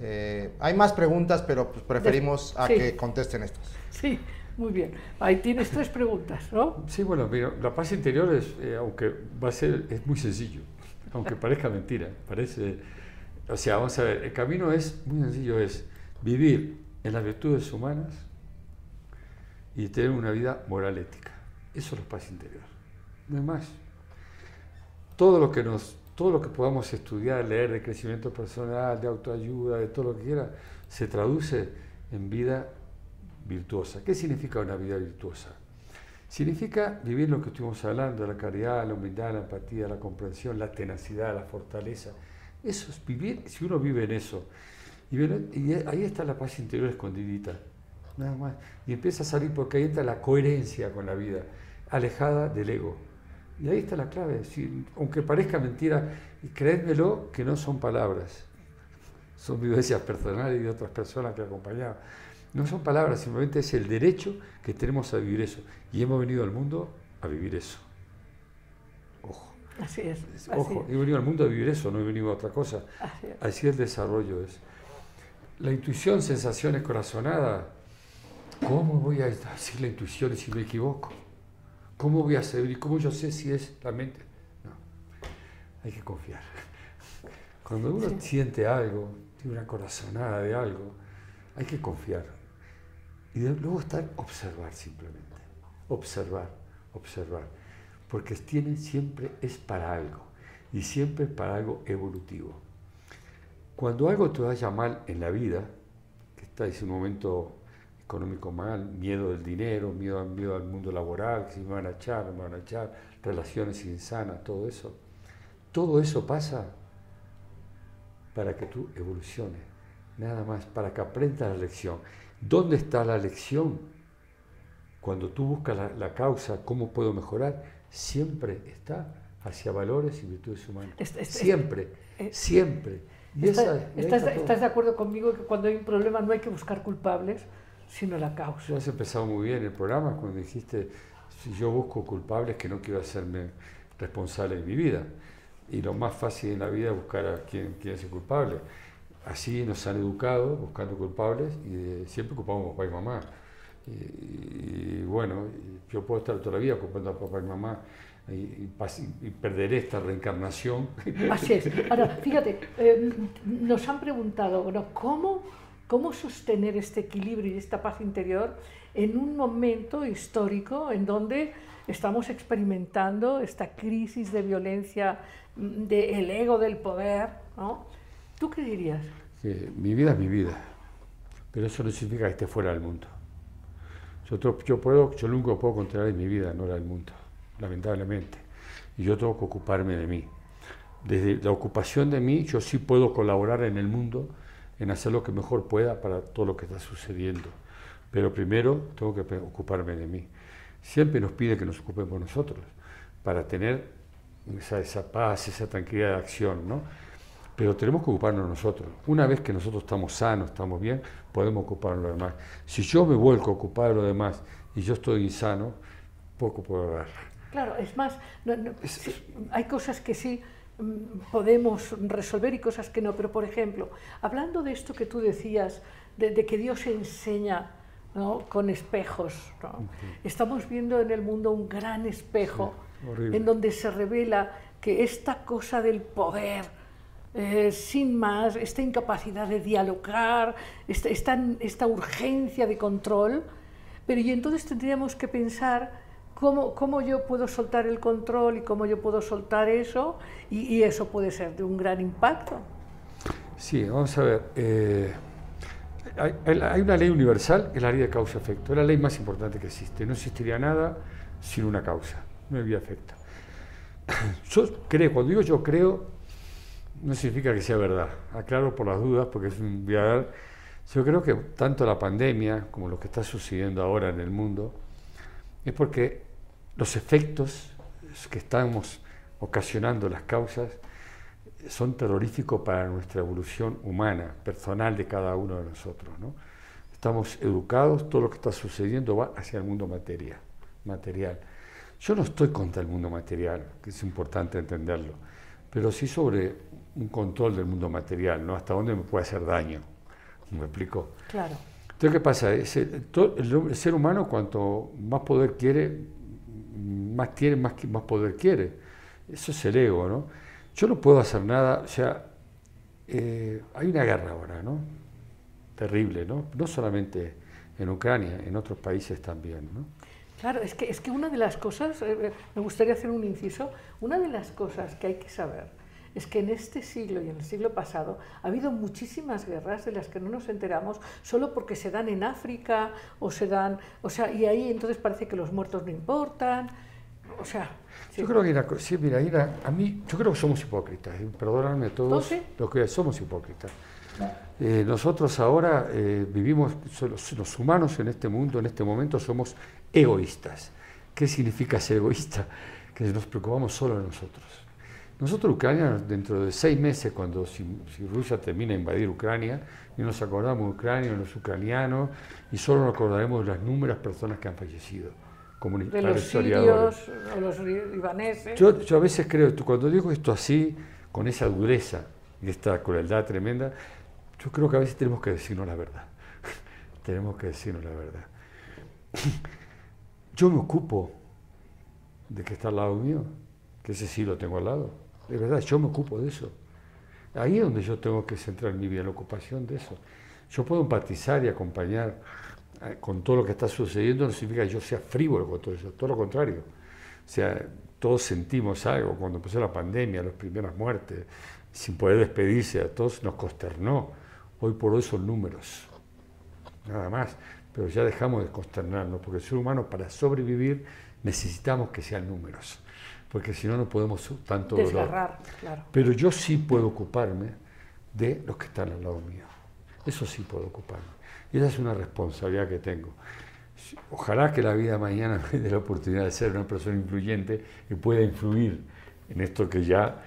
Eh, hay más preguntas, pero pues preferimos a
Sí.
que contesten estas.
Sí, muy bien. Ahí tienes tres preguntas, ¿no?
Sí, bueno, mira, la paz interior es, eh, aunque va a ser, es muy sencillo, aunque parezca mentira, parece, o sea, vamos a ver, el camino es muy sencillo, es vivir en las virtudes humanas y tener una vida moral ética. Eso es la paz interior, no es más. Todo lo que nos, todo lo que podamos estudiar, leer de crecimiento personal, de autoayuda, de todo lo que quiera, se traduce en vida virtuosa. ¿Qué significa una vida virtuosa? Significa vivir lo que estuvimos hablando, la caridad, la humildad, la empatía, la comprensión, la tenacidad, la fortaleza. Eso es vivir, si uno vive en eso. Y, ven- y ahí está la paz interior escondidita. nada más. Y empieza a salir porque ahí entra la coherencia con la vida, alejada del ego. Y ahí está la clave. aunque parezca mentira, creédmelo que no son palabras, son vivencias personales y de otras personas que acompañaban. No son palabras, simplemente es el derecho que tenemos a vivir eso. Y hemos venido al mundo a vivir eso. Ojo.
Así es.
Ojo, he venido al mundo a vivir eso, no he venido a otra cosa. Así, es. así el desarrollo es. La intuición, sensaciones corazonadas. ¿Cómo voy a decir la intuición si me equivoco? ¿Cómo voy a saber y cómo yo sé si es la mente? No, hay que confiar. Cuando uno siente algo, tiene una corazonada de algo, hay que confiar. Y luego estar, observar simplemente. Observar, observar. Porque tiene siempre es para algo. Y siempre para algo evolutivo. Cuando algo te vaya mal en la vida, que está en un momento económico mal, miedo del dinero, miedo, miedo al mundo laboral, que si me van a echar, me van a echar, relaciones insanas, todo eso. Todo eso pasa para que tú evoluciones, nada más, para que aprendas la lección. ¿Dónde está la lección? Cuando tú buscas la, causa, ¿cómo puedo mejorar? Siempre está hacia valores y virtudes humanas. siempre, siempre.
Estás, de acuerdo conmigo que cuando hay un problema no hay que buscar culpables, sino la causa?
Tú has empezado muy bien el programa cuando dijiste, si yo busco culpables, que no quiero hacerme responsable de mi vida. Y lo más fácil en la vida es buscar a quien, quien es el culpable. Así nos han educado buscando culpables y siempre ocupamos a papá y mamá. Y, bueno, yo puedo estar toda la vida ocupando a papá y mamá y, perderé esta reencarnación.
Así es. [LAUGHS] Ahora, fíjate, eh, nos han preguntado, bueno, ¿cómo, ¿cómo sostener este equilibrio y esta paz interior en un momento histórico en donde estamos experimentando esta crisis de violencia del ego del poder, ¿no? ¿Tú qué dirías?
mi vida es mi vida, pero eso no significa que esté fuera del mundo. Yo, yo, puedo, yo nunca puedo controlar mi vida, no la del mundo, lamentablemente. Y yo tengo que ocuparme de mí. Desde la ocupación de mí, yo sí puedo colaborar en el mundo, en hacer lo que mejor pueda para todo lo que está sucediendo. Pero primero tengo que ocuparme de mí. Siempre nos pide que nos ocupemos nosotros para tener esa, paz, esa tranquilidad de acción, ¿no? Pero tenemos que ocuparnos nosotros. Una vez que nosotros estamos sanos, estamos bien, podemos ocuparnos de los demás. Si yo me vuelco a ocupar de los demás y yo estoy insano, poco puedo dar.
Claro, es más, hay cosas que sí mm, podemos resolver y cosas que no, pero por ejemplo, hablando de esto que tú decías, de, que Dios enseña ¿no? con espejos, estamos viendo en el mundo un gran espejo en donde se revela que esta cosa del poder, eh, sin más, esta incapacidad de dialogar, esta, esta, urgencia de control, pero y entonces tendríamos que pensar cómo, cómo, yo puedo soltar el control y cómo yo puedo soltar eso, y, eso puede ser de un gran impacto.
Sí, vamos a ver. Eh, hay, hay, una ley universal que es la ley de causa-efecto, es la ley más importante que existe. No existiría nada sin una causa no había afecta. [COUGHS] Yo creo, cuando digo yo creo, no significa que sea verdad. Aclaro por las dudas, porque es un Yo creo que tanto la pandemia como lo que está sucediendo ahora en el mundo es porque los efectos que estamos ocasionando, las causas, son terroríficos para nuestra evolución humana, personal de cada uno de nosotros. ¿no? Estamos educados, todo lo que está sucediendo va hacia el mundo materia, material. Yo no estoy contra el mundo material, que es importante entenderlo, pero sí sobre un control del mundo material, ¿no? Hasta dónde me puede hacer daño. ¿Me explico?
Claro.
Entonces, ¿qué pasa? el, ser humano, cuanto más poder quiere, más tiene, más, más poder quiere. Eso es el ego, ¿no? Yo no puedo hacer nada, o sea, eh, hay una guerra ahora, ¿no? Terrible, ¿no? No solamente en Ucrania, en otros países también, ¿no?
Claro, es que, es que una de las cosas, eh, eh, me gustaría hacer un inciso, una de las cosas que hay que saber es que en este siglo y en el siglo pasado ha habido muchísimas guerras de las que no nos enteramos solo porque se dan en África o se dan, o sea, y ahí entonces parece que los muertos no importan. O sea... sí.
Yo creo que la sí, mira, a mí, yo creo que somos hipócritas, eh, perdóname a todos
¿Oh, sí?
los que somos hipócritas. Eh, nosotros ahora eh, vivimos, los, los humanos en este mundo, en este momento, somos egoístas. ¿Qué significa ser egoísta? Que nos preocupamos solo de nosotros. Nosotros, Ucrania, dentro de seis meses, cuando si, si Rusia termina de invadir Ucrania, y nos acordamos de Ucrania, de los ucranianos, y solo nos acordaremos de las númeras personas que han fallecido.
De los
historiadores.
sirios, o los libaneses.
Yo, yo a veces creo, cuando digo esto así, con esa dureza y esta crueldad tremenda, yo creo que a veces tenemos que decirnos la verdad. [LAUGHS] tenemos que decirnos la verdad. yo me ocupo de que está al lado mío, que ese sí lo tengo al lado. De verdad, yo me ocupo de eso. Ahí es donde yo tengo que centrar mi vida, en la ocupación de eso. Yo puedo empatizar y acompañar con todo lo que está sucediendo, no significa que yo sea frívolo con todo eso, todo lo contrario. O sea, todos sentimos algo cuando empezó la pandemia, las primeras muertes, sin poder despedirse, a todos nos consternó. Hoy por hoy son números, nada más. Pero ya dejamos de consternarnos, porque el ser humano para sobrevivir necesitamos que sean números, porque si no, no podemos tanto dolor.
Claro.
Pero yo sí puedo ocuparme de los que están al lado mío. Eso sí puedo ocuparme. Y esa es una responsabilidad que tengo. Ojalá que la vida mañana [LAUGHS] me dé la oportunidad de ser una persona influyente y pueda influir en esto que ya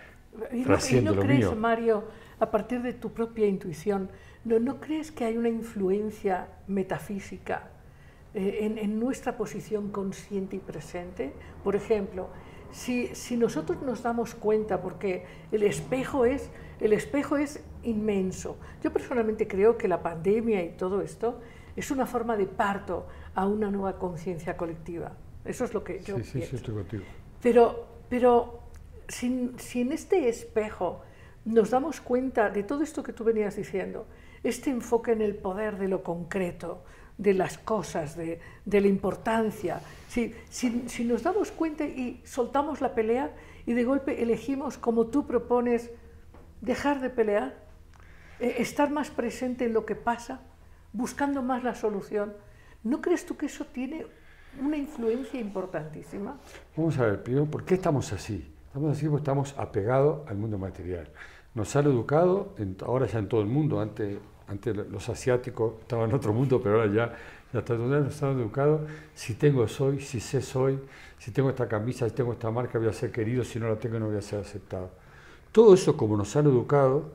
¿Y no, y no
lo
crees,
mío.
Mario, a partir de tu propia intuición, no, no crees que hay una influencia metafísica eh, en, en nuestra posición consciente y presente? Por ejemplo, si, si nosotros nos damos cuenta, porque el espejo es, el espejo es inmenso. Yo personalmente creo que la pandemia y todo esto es una forma de parto a una nueva conciencia colectiva. Eso es lo que yo
Sí, sí,
pienso.
sí, estoy contigo.
Pero, pero si, si en este espejo nos damos cuenta de todo esto que tú venías diciendo, este enfoque en el poder de lo concreto, de las cosas, de, de la importancia, si, si, si nos damos cuenta y soltamos la pelea y de golpe elegimos, como tú propones, dejar de pelear, eh, estar más presente en lo que pasa, buscando más la solución, ¿no crees tú que eso tiene una influencia importantísima?
Vamos a ver, primero, ¿por qué estamos así? Estamos así porque estamos apegados al mundo material. Nos han educado, ahora ya en todo el mundo, antes, antes los asiáticos estaban en otro mundo, pero ahora ya, ya está nos han educado, si tengo soy, si sé soy, si tengo esta camisa, si tengo esta marca voy a ser querido, si no la tengo no voy a ser aceptado. Todo eso, como nos han educado,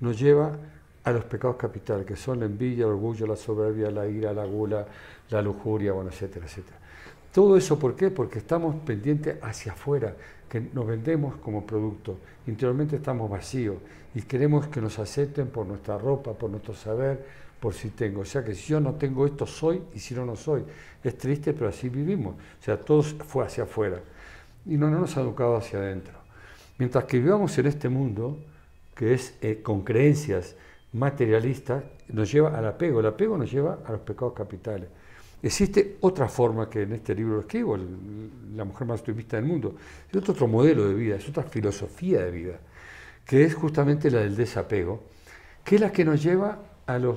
nos lleva a los pecados capitales, que son la envidia, el orgullo, la soberbia, la ira, la gula, la lujuria, bueno, etcétera, etcétera. Todo eso, ¿por qué? Porque estamos pendientes hacia afuera, que nos vendemos como producto. Interiormente estamos vacíos y queremos que nos acepten por nuestra ropa, por nuestro saber, por si tengo. O sea que si yo no tengo esto, soy y si no, no soy. Es triste, pero así vivimos. O sea, todo fue hacia afuera. Y no, no nos ha educado hacia adentro. Mientras que vivamos en este mundo, que es eh, con creencias materialistas, nos lleva al apego. El apego nos lleva a los pecados capitales. Existe otra forma que en este libro lo escribo, el- La mujer más optimista del mundo. Es otro, otro modelo de vida, es otra filosofía de vida, que es justamente la del desapego, que es la que nos lleva a, los,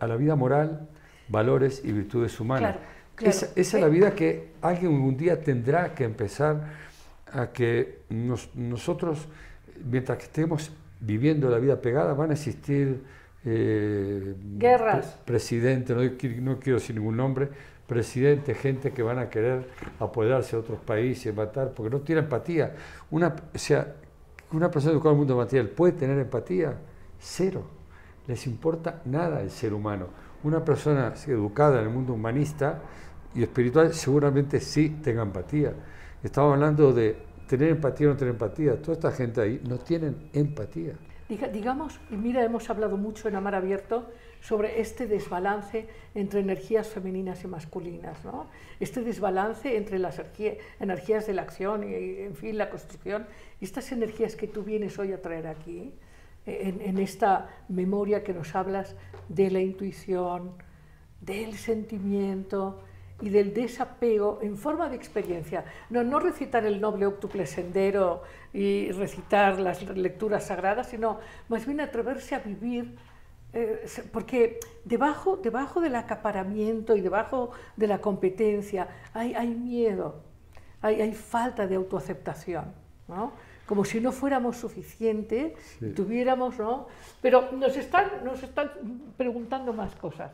a la vida moral, valores y virtudes humanas.
Claro, claro.
Esa, esa es la vida que alguien un día tendrá que empezar a que nos- nosotros, mientras que estemos viviendo la vida pegada, van a existir eh,
Guerras.
pre- presidente, no, qui- no quiero decir ningún nombre, presidente, gente que van a querer apoderarse de otros países, matar, porque no tiene empatía. Una, o sea, una persona educada en el mundo material puede tener empatía, cero. Les importa nada el ser humano. Una persona educada en el mundo humanista y espiritual seguramente sí tenga empatía. Estamos hablando de tener empatía o no tener empatía. Toda esta gente ahí no tienen empatía.
Diga- digamos, y mira, hemos hablado mucho en Amar Abierto sobre este desbalance entre energías femeninas y masculinas, ¿no? Este desbalance entre las energía- energías de la acción y, en fin, la construcción, y estas energías que tú vienes hoy a traer aquí, eh, en esta memoria que nos hablas de la intuición, del sentimiento y del desapego en forma de experiencia. No, no recitar el noble octuple sendero y recitar las lecturas sagradas, sino más bien atreverse a vivir, eh, porque debajo, debajo del acaparamiento y debajo de la competencia hay, hay miedo. hay, hay falta de autoaceptación, ¿no? como si no fuéramos suficiente,
Sí.
tuviéramos, ¿no? Pero nos están, nos están preguntando más cosas.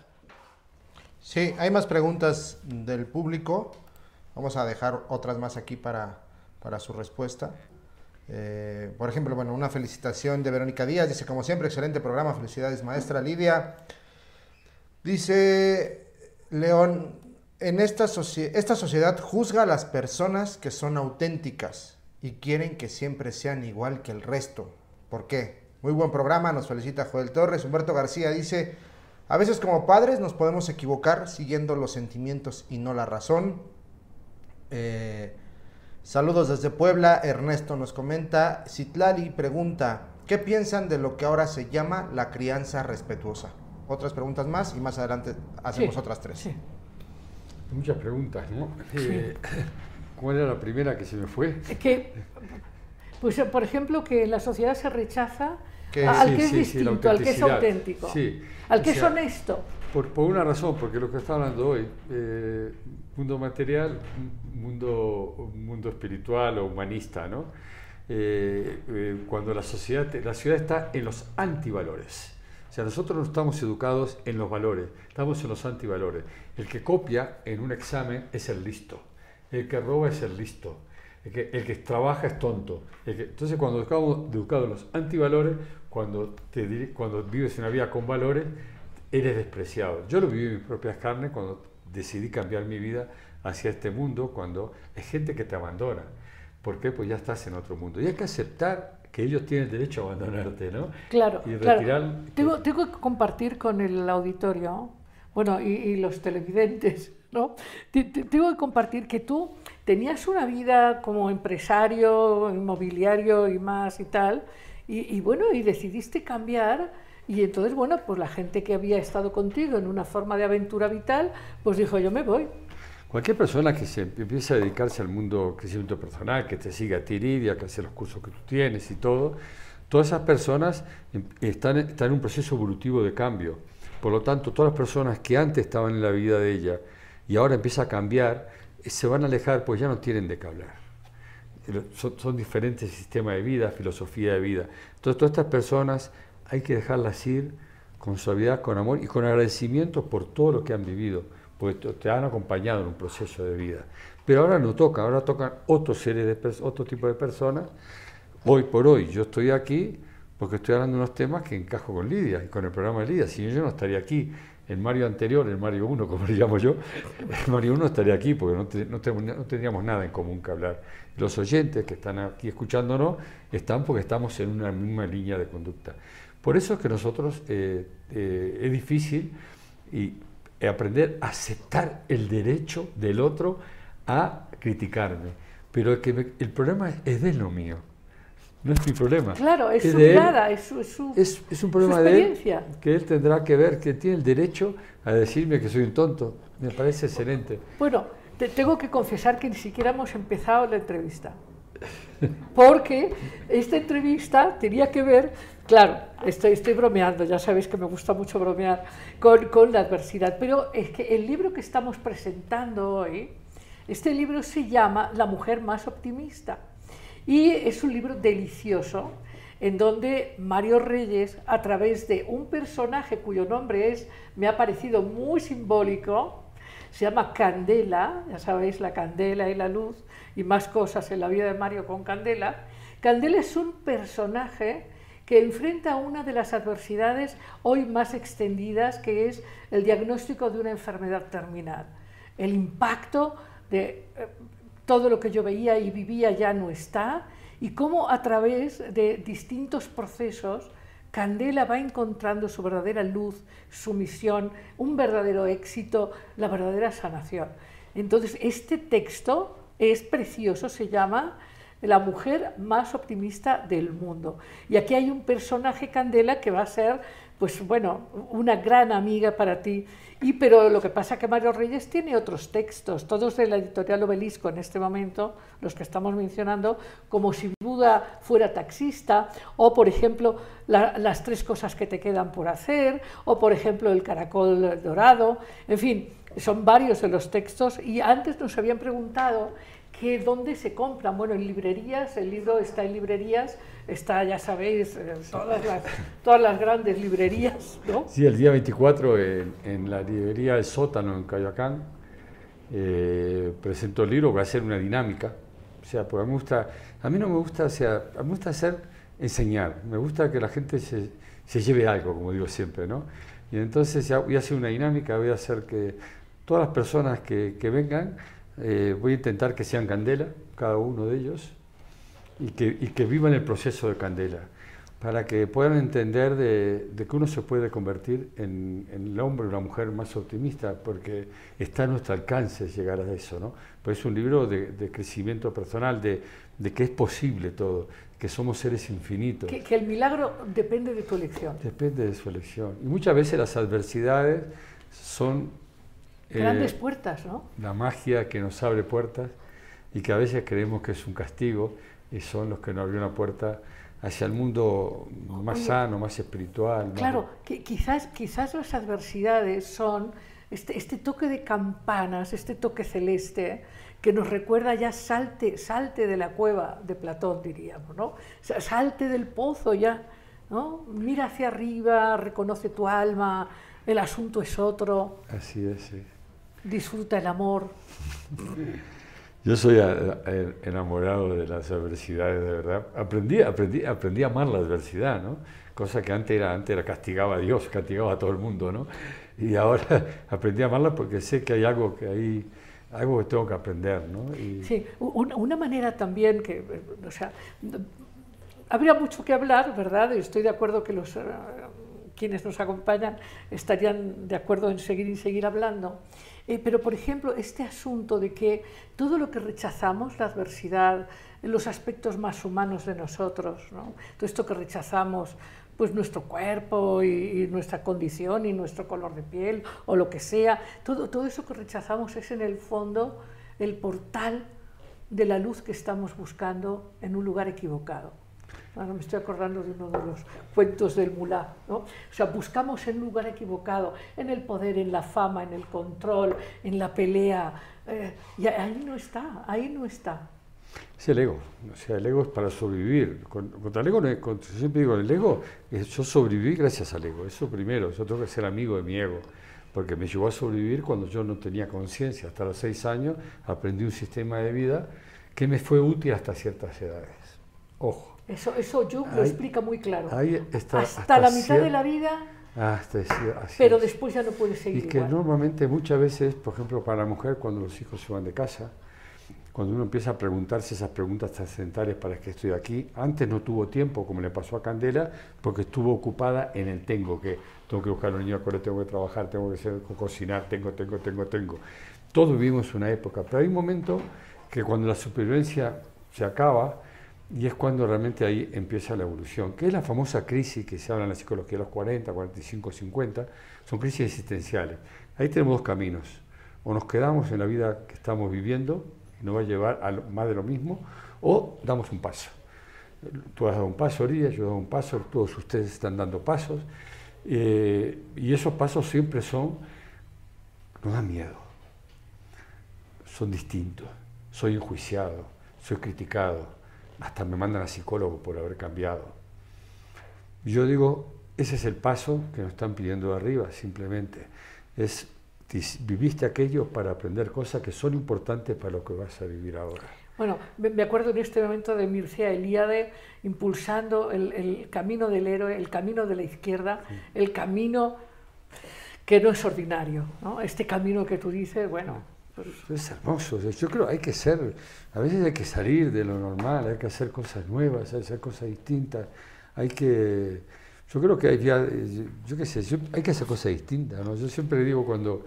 Sí, hay más preguntas del público. Vamos a dejar otras más aquí para, para su respuesta. Eh, por ejemplo, bueno, una felicitación de Verónica Díaz. Dice, como siempre, excelente programa. Felicidades, maestra Lidia. Dice León, en esta, esta sociedad juzga a las personas que son auténticas y quieren que siempre sean igual que el resto. ¿Por qué? Muy buen programa, nos felicita Joel Torres. Humberto García dice, a veces como padres nos podemos equivocar siguiendo los sentimientos y no la razón. Eh, saludos desde Puebla, Ernesto nos comenta. Citlali pregunta, ¿qué piensan de lo que ahora se llama la crianza respetuosa? Otras preguntas más y más adelante hacemos
Sí,
otras tres.
sí.
Muchas preguntas, ¿no? Eh, [LAUGHS] ¿Cuál era la primera que se me fue?
Que, pues, por ejemplo, que la sociedad se rechaza
Que-
a- al
Sí,
que es
sí,
distinto, al que es auténtico,
Sí,
al
o
que es
sea,
honesto.
Por, por una razón, porque lo que está hablando hoy, eh, mundo material, mundo, un mundo espiritual o humanista, ¿no? Eh, eh, cuando la sociedad, la ciudad está en los antivalores. O sea, nosotros no estamos educados en los valores, estamos en los antivalores. El que copia en un examen es el listo, el que roba es el listo, el que, el que trabaja es tonto. Que- entonces, cuando estamos educados en los antivalores, cuando, te, cuando vives una vida con valores, eres despreciado. Yo lo viví en mis propias carnes cuando decidí cambiar mi vida hacia este mundo, cuando es gente que te abandona. ¿Por qué? Pues ya estás en otro mundo. Y hay que aceptar que ellos tienen derecho a abandonarte, ¿no?
Claro,
Y
claro.
retirar...
Tengo, tengo que compartir con el auditorio, bueno, y, y los televidentes, [LAUGHS] ¿no? Te- te- Tengo que compartir que tú tenías una vida como empresario, inmobiliario y más y tal, y, y bueno, y decidiste cambiar. Y entonces, bueno, pues la gente que había estado contigo en una forma de aventura vital, pues dijo, yo me voy.
Cualquier persona que se empiece a dedicarse al mundo crecimiento personal, que te siga a ti, Lidia, que hace los cursos que tú tienes y todo, todas esas personas em- están, están en un proceso evolutivo de cambio. Por lo tanto, todas las personas que antes estaban en la vida de ella y ahora empieza a cambiar, eh, se van a alejar pues ya no tienen de qué hablar. Son, son diferentes sistemas de vida, filosofía de vida. Entonces, todas estas personas hay que dejarlas ir con suavidad, con amor y con agradecimiento por todo lo que han vivido, porque te- han acompañado en un proceso de vida. Pero ahora no toca, ahora tocan otro, serie de otro tipo de personas. Hoy por hoy yo estoy aquí porque estoy hablando de unos temas que encajo con Lidia y con el programa de Lidia. Si yo no estaría aquí. El Mario anterior, el Mario 1, [LAUGHS] como le llamo yo, el Mario 1 estaría aquí porque no, te- tendríamos nada en común que hablar. Los oyentes que están aquí escuchándonos están porque estamos en una misma línea de conducta. Por eso es que nosotros eh, eh, es difícil y eh, aprender a aceptar el derecho del otro a criticarme. Pero el, problema es, de él, no mío. No es mi problema.
Claro, es, su mirada, es su, es su-
Es, es un
su
problema de él
experiencia.
que él tendrá que ver, que tiene el derecho a decirme que soy un tonto. Me parece excelente.
Bueno, te tengo que confesar que ni siquiera hemos empezado la entrevista. Porque esta entrevista tenía que ver, claro, estoy, estoy bromeando, ya sabéis que me gusta mucho bromear con, con la adversidad, pero es que el libro que estamos presentando hoy, este libro se llama La mujer más optimista y es un libro delicioso en donde Mario Reyes, a través de un personaje cuyo nombre es, me ha parecido muy simbólico, se llama Candela, ya sabéis, la candela y la luz, y más cosas en la vida de Mario con Candela. Candela es un personaje que enfrenta una de las adversidades hoy más extendidas, que es el diagnóstico de una enfermedad terminal. El impacto de eh, todo lo que yo veía y vivía ya no está, y cómo a través de distintos procesos Candela va encontrando su verdadera luz, su misión, un verdadero éxito, la verdadera sanación. Entonces, este texto es precioso, se llama La mujer más optimista del mundo. Y aquí hay un personaje, Candela, que va a ser, pues bueno, una gran amiga para ti. Y pero lo que pasa es que Mario Reyes tiene otros textos, todos de la editorial Obelisco en este momento, los que estamos mencionando, como si Buda fuera taxista, o por ejemplo la- las tres cosas que te quedan por hacer, o por ejemplo el caracol dorado, en fin, son varios de los textos y antes nos habían preguntado que dónde se compran. Bueno, en librerías, el libro está en librerías, está, ya sabéis, todas las, todas las grandes librerías, ¿no?
Sí, el día 24 en, en la librería El Sótano en Coyoacán eh, presento el libro, va a ser una dinámica. O sea, porque a mí, gusta, a mí no me gusta, o sea, me gusta hacer, enseñar, me gusta que la gente se, se lleve algo, como digo siempre, ¿no? Y entonces ya voy a hacer una dinámica, voy a hacer que todas las personas que, que vengan, eh, voy a intentar que sean candela, cada uno de ellos, y que, y que vivan el proceso de candela, para que puedan entender de, de que uno se puede convertir en, en el hombre o la mujer más optimista, porque está a nuestro alcance llegar a eso, ¿no? Pues es un libro de, de crecimiento personal, de, de, que es posible todo, que somos seres infinitos.
Que, que, el milagro depende de tu elección.
Depende de su elección. Y muchas veces las adversidades son...
Grandes eh, puertas, ¿no?
La magia que nos abre puertas y que a veces creemos que es un castigo y son los que nos abren una puerta hacia el mundo más Oye, sano, más espiritual.
Claro, más... que quizás, quizás las adversidades son este, este, toque de campanas, este toque celeste, que nos recuerda ya salte, salte de la cueva de Platón, diríamos, ¿no? Salte del pozo ya, ¿no? Mira hacia arriba, reconoce tu alma, el asunto es otro.
Así es, sí.
Disfruta el amor. [LAUGHS]
Yo soy enamorado de las adversidades, de verdad. Aprendí, aprendí, aprendí a amar la adversidad, ¿no? Cosa que antes era, antes era castigaba a Dios, castigaba a todo el mundo, ¿no? Y ahora [LAUGHS] aprendí a amarla porque sé que hay algo que hay, algo que tengo que aprender, ¿no? Y...
Sí, una, una, manera también que, o sea, habría mucho que hablar, ¿verdad? Estoy de acuerdo que los uh, quienes nos acompañan estarían de acuerdo en seguir y seguir hablando. Eh, pero, por ejemplo, este asunto de que todo lo que rechazamos, la adversidad, los aspectos más humanos de nosotros, ¿no? todo esto que rechazamos, pues nuestro cuerpo y, y, nuestra condición y nuestro color de piel o lo que sea, todo, todo eso que rechazamos es en el fondo el portal de la luz que estamos buscando en un lugar equivocado. Ahora me estoy acordando de uno de los cuentos del mulá. ¿no? O sea, buscamos un lugar equivocado, en el poder, en la fama, en el control, en la pelea. Eh, y ahí no está, ahí no está.
Es el ego. O sea, el ego es para sobrevivir. El ego, contra, siempre digo, el ego, yo sobreviví gracias al ego. Eso primero, yo tengo que ser amigo de mi ego. Porque me llevó a sobrevivir cuando yo no tenía conciencia. Hasta los seis años aprendí un sistema de vida que me fue útil hasta ciertas edades. Ojo.
Eso, eso Jung lo
Ahí-
explica muy claro.
está-
hasta,
hasta
la mitad de la vida,
Hasta
pero
es.
después ya no puede seguir
Y que
igual.
normalmente muchas veces, por ejemplo, para la mujer, cuando los hijos se van de casa, cuando uno empieza a preguntarse esas preguntas trascendentales para qué estoy aquí, antes no tuvo tiempo, como le pasó a Candela, porque estuvo ocupada en el tengo, que tengo que buscar a los niños colegio, tengo que trabajar, tengo que hacer- cocinar, tengo, tengo, tengo, tengo. Todos vivimos una época, pero hay un momento que cuando la supervivencia se acaba, y es cuando realmente ahí empieza la evolución, que es la famosa crisis que se habla en la psicología de los 40, 45, 50, son crisis existenciales. Ahí tenemos dos caminos. O nos quedamos en la vida que estamos viviendo, y nos va a llevar a más de lo mismo, o damos un paso. Tú has dado un paso, Orilla, yo he dado un paso, todos ustedes están dando pasos, eh, y esos pasos siempre son, nos dan miedo, son distintos, soy enjuiciado, soy criticado, hasta me mandan a psicólogo por haber cambiado. Yo digo, ese es el paso que nos están pidiendo de arriba, simplemente. Es, viviste aquello para aprender cosas que son importantes para lo que vas a vivir ahora.
Bueno, me acuerdo en este momento de Mircea Eliade impulsando el, el camino del héroe, el camino de la izquierda, el camino que no es ordinario, ¿no? Este camino que tú dices, bueno,
Es hermoso. Yo creo que hay que ser, a veces hay que salir de lo normal, hay que hacer cosas nuevas, hay que hacer cosas distintas. Hay que, yo creo que hay, ya- yo qué sé, yo- hay que hacer cosas distintas. ¿no? Yo siempre digo cuando,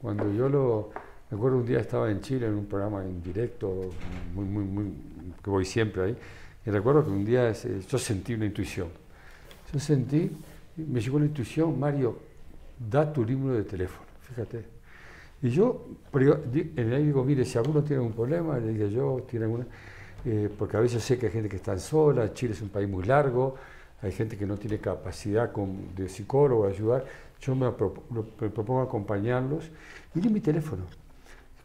cuando yo lo, me acuerdo un día estaba en Chile en un programa en directo, muy, muy, muy, que voy siempre ahí, y recuerdo que un día eh, yo sentí una intuición. Yo sentí, me llegó la intuición, Mario, da tu número de teléfono, fíjate. Y yo, en ahí digo, mire, si alguno tiene un problema, le digo yo, tiene alguna, eh, porque a veces sé que hay gente que está sola, Chile es un país muy largo, hay gente que no tiene capacidad con- de psicólogo, ayudar, yo me, propongo acompañarlos y di mi teléfono.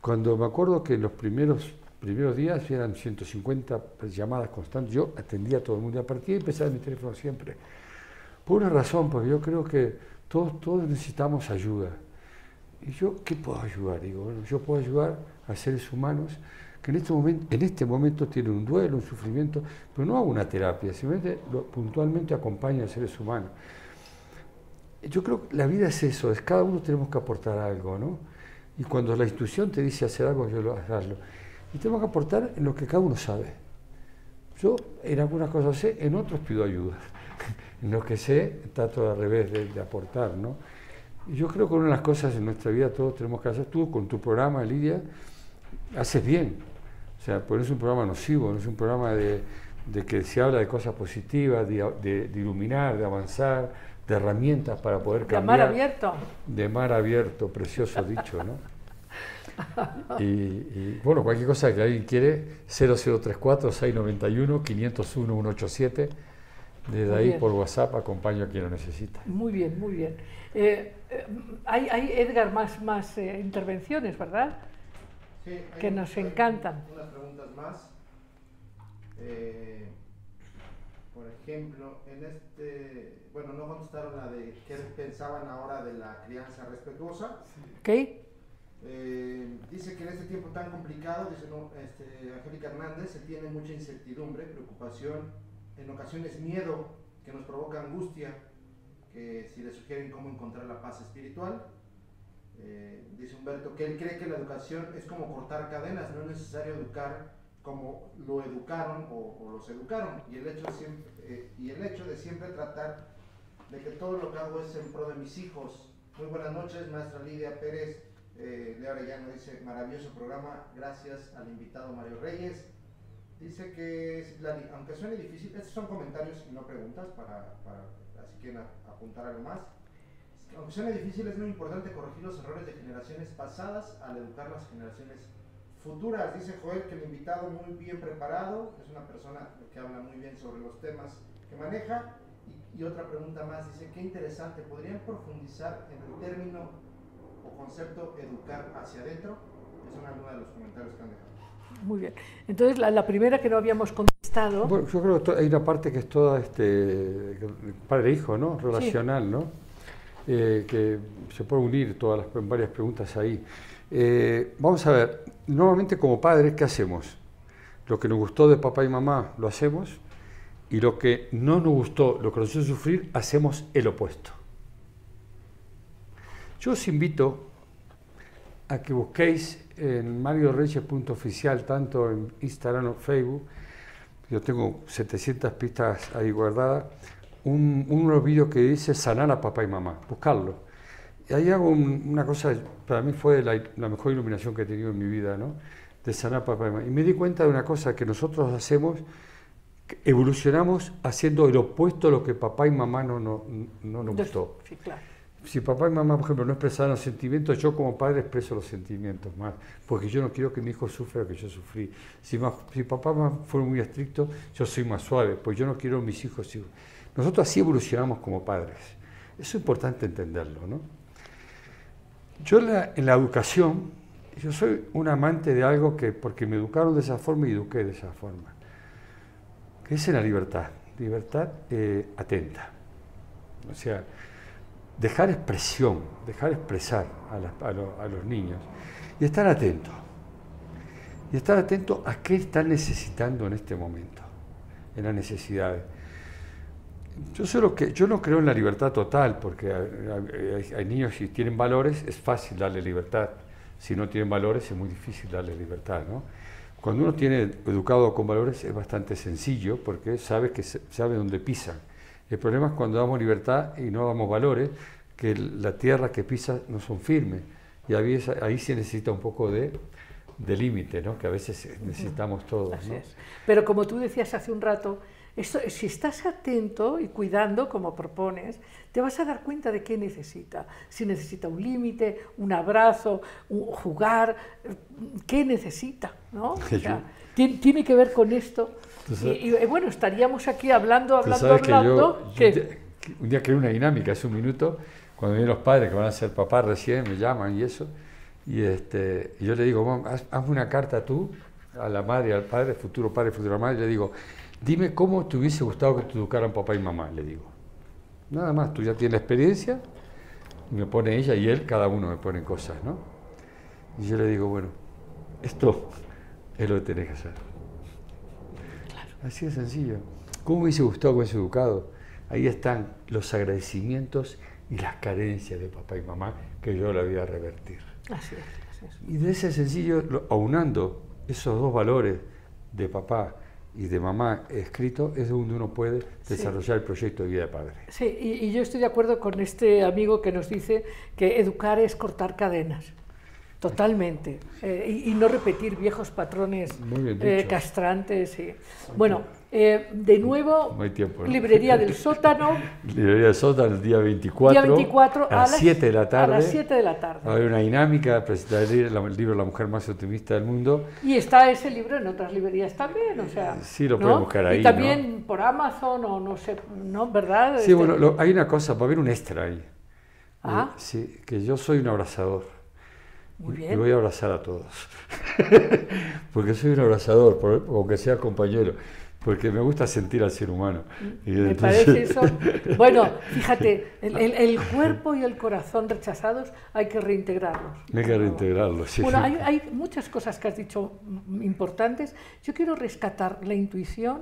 Cuando me acuerdo que en los primeros primeros días eran 150 llamadas constantes. Yo atendía a todo el mundo. A partir de ahí empezaba mi teléfono siempre. Por una razón, porque yo creo que todos, todos necesitamos ayuda. ¿Y yo qué puedo ayudar? Digo, bueno, yo puedo ayudar a seres humanos que en este momento, en este momento tienen un duelo, un sufrimiento, pero no hago una terapia, simplemente lo, puntualmente acompaño a seres humanos. Yo creo que la vida es eso, es cada uno tenemos que aportar algo, ¿no? Y cuando la institución te dice hacer algo, yo lo hago. Y tenemos que aportar en lo que cada uno sabe. Yo en algunas cosas sé, en otros pido ayuda. [LAUGHS] en lo que sé, trato al revés de, de aportar, ¿no? Yo creo que una de las cosas en nuestra vida todos tenemos que hacer, tú con tu programa, Lidia, haces bien. O sea, pues no es un programa nocivo, no es un programa de, de que se habla de cosas positivas, de, de, de iluminar, de avanzar, de herramientas para poder cambiar.
De mar abierto.
De mar abierto, precioso dicho, ¿no? [LAUGHS] Y, y, bueno, cualquier cosa que alguien quiere, 0034-691-501-187. Desde ahí por WhatsApp acompaño a quien lo necesita.
Muy bien, muy bien. Eh, eh, hay, hay, Edgar, más, más eh, intervenciones, ¿verdad?
Sí,
que nos encantan.
Unas preguntas más. Eh, por ejemplo, en este, bueno, no contestaron la de qué pensaban ahora de la crianza respetuosa.
¿Ok?
Eh, dice que en este tiempo tan complicado, dice no, este, Angélica Hernández, se tiene mucha incertidumbre, preocupación, en ocasiones miedo que nos provoca angustia, que si le sugieren cómo encontrar la paz espiritual. Eh, dice Humberto que él cree que la educación es como cortar cadenas, no es necesario educar como lo educaron o, los educaron. Y el, hecho de siempre, eh, y el hecho de siempre tratar de que todo lo que hago es en pro de mis hijos. Muy buenas noches, maestra Lidia Pérez. Eh, Leo Arellano dice, maravilloso programa, gracias al invitado Mario Reyes. Dice que, aunque suene difícil, estos son comentarios y no preguntas, para, para si quieren apuntar algo más. Aunque suene difícil, es muy importante corregir los errores de generaciones pasadas al educar las generaciones futuras. Dice Joel que el invitado muy bien preparado, es una persona que habla muy bien sobre los temas que maneja. Y, otra pregunta más, dice, qué interesante, ¿podrían profundizar en el término o concepto educar hacia adentro? Es una de los comentarios que han dejado.
Muy bien. Entonces, la, la primera que no habíamos contestado.
Bueno, yo creo que hay una parte que es toda este, padre-hijo, ¿no? Relacional, sí. ¿no? Eh, que se puede unir todas las varias preguntas ahí. Eh, vamos a ver, normalmente como padres, ¿qué hacemos? Lo que nos gustó de papá y mamá lo hacemos y lo que no nos gustó, lo que nos hizo sufrir, hacemos el opuesto. Yo os invito a que busquéis en marioreyes.oficial, tanto en Instagram o Facebook, yo tengo 700 pistas ahí guardadas, un, unos vídeos que dice sanar a papá y mamá, buscarlo. Y ahí hago un, una cosa, para mí fue la, la, mejor iluminación que he tenido en mi vida, ¿no? De sanar a papá y mamá. Y me di cuenta de una cosa que nosotros hacemos, que evolucionamos haciendo el opuesto a lo que papá y mamá no, no, no nos gustó.
Sí, claro.
Si papá y mamá, por ejemplo, no expresaban los sentimientos, yo como padre expreso los sentimientos más, porque yo no quiero que mi hijo sufra lo que yo sufrí. Si, papá fueron muy estrictos, yo soy más suave, pues yo no quiero mis hijos. Nosotros así evolucionamos como padres. Eso es importante entenderlo, ¿no? Yo en la, educación, yo soy un amante de algo que, porque me educaron de esa forma y eduqué de esa forma, que es la libertad, libertad eh, atenta. O sea, dejar expresión, dejar expresar a, los niños y estar atento. Y estar atento a qué están necesitando en este momento, en las necesidades. Yo, solo que, yo no creo en la libertad total, porque hay, niños que tienen valores, es fácil darle libertad. Si no tienen valores, es muy difícil darle libertad. ¿no? Cuando uno tiene educado con valores, es bastante sencillo, porque sabe, que sabe dónde pisan. El problema es cuando damos libertad y no damos valores, que la tierra que pisa no son firmes. Y ahí, ahí se necesita un poco de, de límite, ¿no? que a veces necesitamos todos.
Así
¿no?
es. Pero como tú decías hace un rato, esto, si estás atento y cuidando, como propones, te vas a dar cuenta de qué necesita. Si necesita un límite, un abrazo, un jugar, qué necesita. ¿no? [LAUGHS] O sea, tiene, tiene que ver con esto. Y, y, bueno, estaríamos aquí hablando, hablando, hablando.
Que yo, que... Un día creé una dinámica, hace un minuto, cuando vienen los padres que van a ser papás recién, me llaman y eso, y este, yo le digo, haz, hazme una carta tú a la madre, al padre, futuro padre, futura madre, le digo, dime cómo te hubiese gustado que te educaran papá y mamá, le digo. Nada más, tú ya tienes experiencia, y me pone ella y él, cada uno me pone cosas, ¿no? Y yo le digo, bueno, esto es lo que tenés que hacer. Así de sencillo. ¿Cómo me hubiese gustado que hubiese educado? Ahí están los agradecimientos y las carencias de papá y mamá que yo la voy a revertir.
Así es, así es.
Y de ese sencillo, lo- aunando esos dos valores de papá y de mamá escrito, es donde uno puede desarrollar el proyecto de vida de padre.
Sí, y, y yo estoy de acuerdo con este amigo que nos dice que educar es cortar cadenas. Totalmente. Eh, y, y no repetir viejos patrones eh, castrantes. y- Bueno, eh, de nuevo,
No hay tiempo, ¿no?
Librería del [LAUGHS] Sótano,
Librería de Sótano el día 24,
día 24
a las 7 de la tarde.
A las 7 de la
Va a
tarde.
haber una dinámica, presentar el libro, La mujer más optimista del mundo.
Y está ese libro en otras librerías también, o sea.
Sí, lo
¿no?
pueden buscar ahí,
Y también por Amazon o no sé, ¿no? ¿Verdad?
Sí,
Este-
bueno, lo- hay una cosa, va a haber un extra ahí.
Ah.
Eh, sí, que yo soy un abrazador.
Muy
Y
bien.
voy a abrazar a todos. [LAUGHS] porque soy un abrazador, por- aunque sea compañero. Porque me gusta sentir al ser humano. Y
Me
entonces-
parece [LAUGHS] eso. Bueno, fíjate, el, el- el cuerpo y el corazón rechazados hay que reintegrarlos.
Hay que reintegrarlo, sí.
Bueno, hay, hay muchas cosas que has dicho importantes. Yo quiero rescatar la intuición,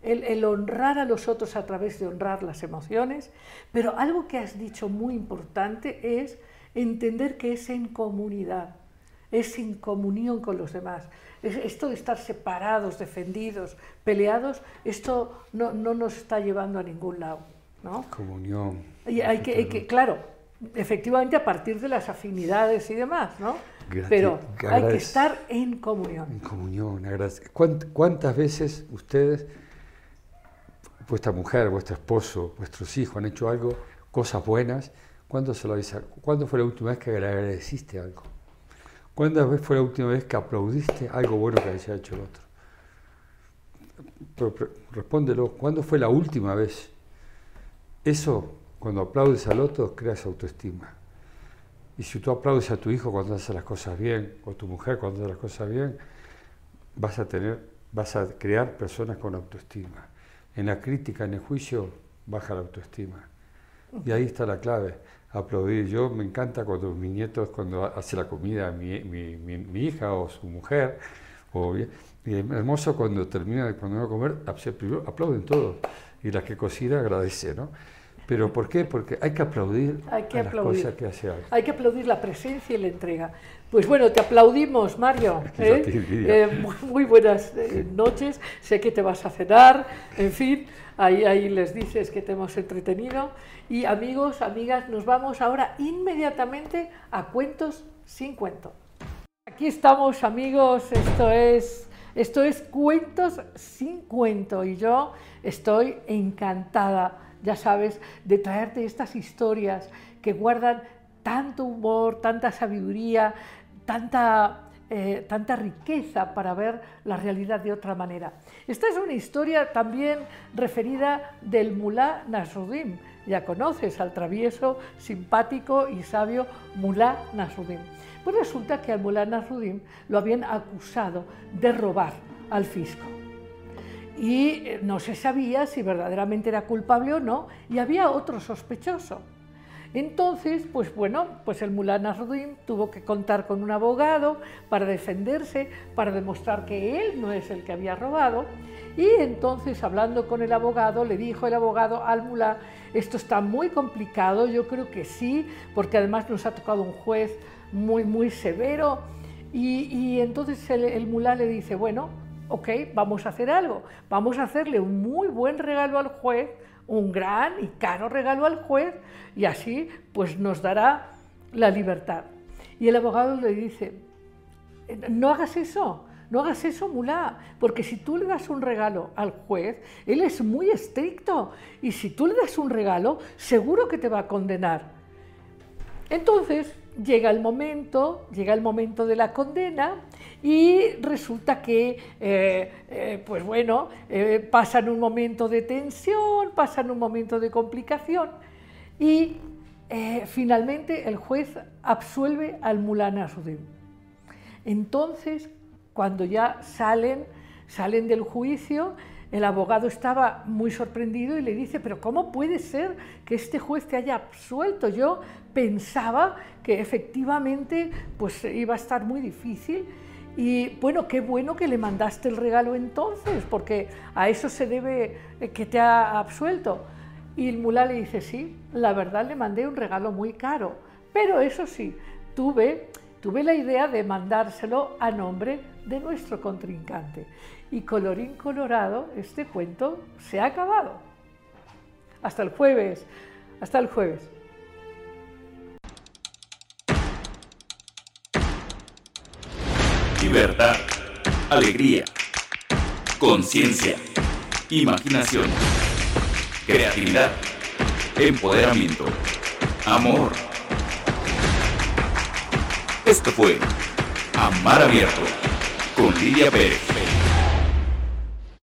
el, el honrar a los otros a través de honrar las emociones, pero algo que has dicho muy importante es entender que es en comunidad, es en comunión con los demás. Es- esto de estar separados, defendidos, peleados, esto no, no nos está llevando a ningún lado. ¿no?
Comunión.
Y hay que, hay que- claro, efectivamente a partir de las afinidades y demás, ¿no?
Grati-
Pero hay que estar en comunión.
En comunión, ¿Cuánt- ¿Cuántas veces ustedes, vuestra mujer, vuestro esposo, vuestros hijos han hecho algo, cosas buenas? ¿Cuándo, se lo a- ¿Cuándo fue la última vez que le agradeciste algo? ¿Cuándo fue la última vez que aplaudiste algo bueno que haya hecho el otro? Respóndelo, ¿cuándo fue la última vez? Eso, cuando aplaudes al otro, creas autoestima. Y si tú aplaudes a tu hijo cuando hace las cosas bien, o tu mujer cuando hace las cosas bien, vas a tener, vas a crear personas con autoestima. En la crítica, en el juicio, baja la autoestima. Y ahí está la clave, aplaudir. Yo me encanta cuando mis nietos, cuando hace la comida mi, mi, mi- mi hija o su mujer, o y es hermoso cuando termina cuando van a comer, aplauden todos. Y la que cocina agradece, ¿no? Pero ¿por qué? Porque hay que aplaudir
Hay que
a las
aplaudir.
cosas que hace alguien.
Hay que aplaudir la presencia y la entrega. Pues bueno, te aplaudimos, Mario. [LAUGHS] ¿eh? Eh, muy, muy buenas eh, noches. Sé que te vas a cenar. En fin, ahí, ahí les dices que te hemos entretenido. Y amigos, amigas, nos vamos ahora inmediatamente a Cuentos sin cuento. Aquí estamos, amigos. Esto es, esto es Cuentos sin cuento. Y yo estoy encantada, ya sabes, de traerte estas historias que guardan tanto humor, tanta sabiduría, tanta, eh, tanta riqueza para ver la realidad de otra manera. Esta es una historia también referida del mulá Nasruddin. Ya conoces al travieso, simpático y sabio mulá Nasruddin. Pues resulta que al mulá Nasruddin lo habían acusado de robar al fisco y eh, no se sabía si verdaderamente era culpable o no, y había otro sospechoso. Entonces, pues bueno, pues el mulá Nasruddin tuvo que contar con un abogado para defenderse, para demostrar que él no es el que había robado. Y entonces, hablando con el abogado, le dijo el abogado al mulá, esto está muy complicado, yo creo que sí, porque además nos ha tocado un juez muy, muy severo. Y, y entonces el, el mulá le dice, bueno, ok, vamos a hacer algo, vamos a hacerle un muy buen regalo al juez, un gran y caro regalo al juez, y así pues nos dará la libertad. Y el abogado le dice, no hagas eso, no hagas eso, mulá, porque si tú le das un regalo al juez, él es muy estricto, y si tú le das un regalo, seguro que te va a condenar. Entonces llega el momento, llega el momento de la condena y resulta que, eh, eh, pues bueno, eh, pasan un momento de tensión, pasan un momento de complicación y finalmente el juez absuelve al mulá Nasruddin. Entonces, cuando ya salen, salen del juicio, el abogado estaba muy sorprendido y le dice, pero ¿cómo puede ser que este juez te haya absuelto? Yo pensaba que efectivamente pues iba a estar muy difícil y bueno, qué bueno que le mandaste el regalo entonces, porque a eso se debe eh, que te ha absuelto. Y el mulá le dice, sí, la verdad le mandé un regalo muy caro, pero eso sí, tuve, tuve la idea de mandárselo a nombre de nuestro contrincante. Y colorín colorado, este cuento se ha acabado. Hasta el jueves, hasta el jueves.
Libertad, alegría, conciencia, imaginación, creatividad, empoderamiento, amor. Esto fue Amar Abierto con Lidia Pérez.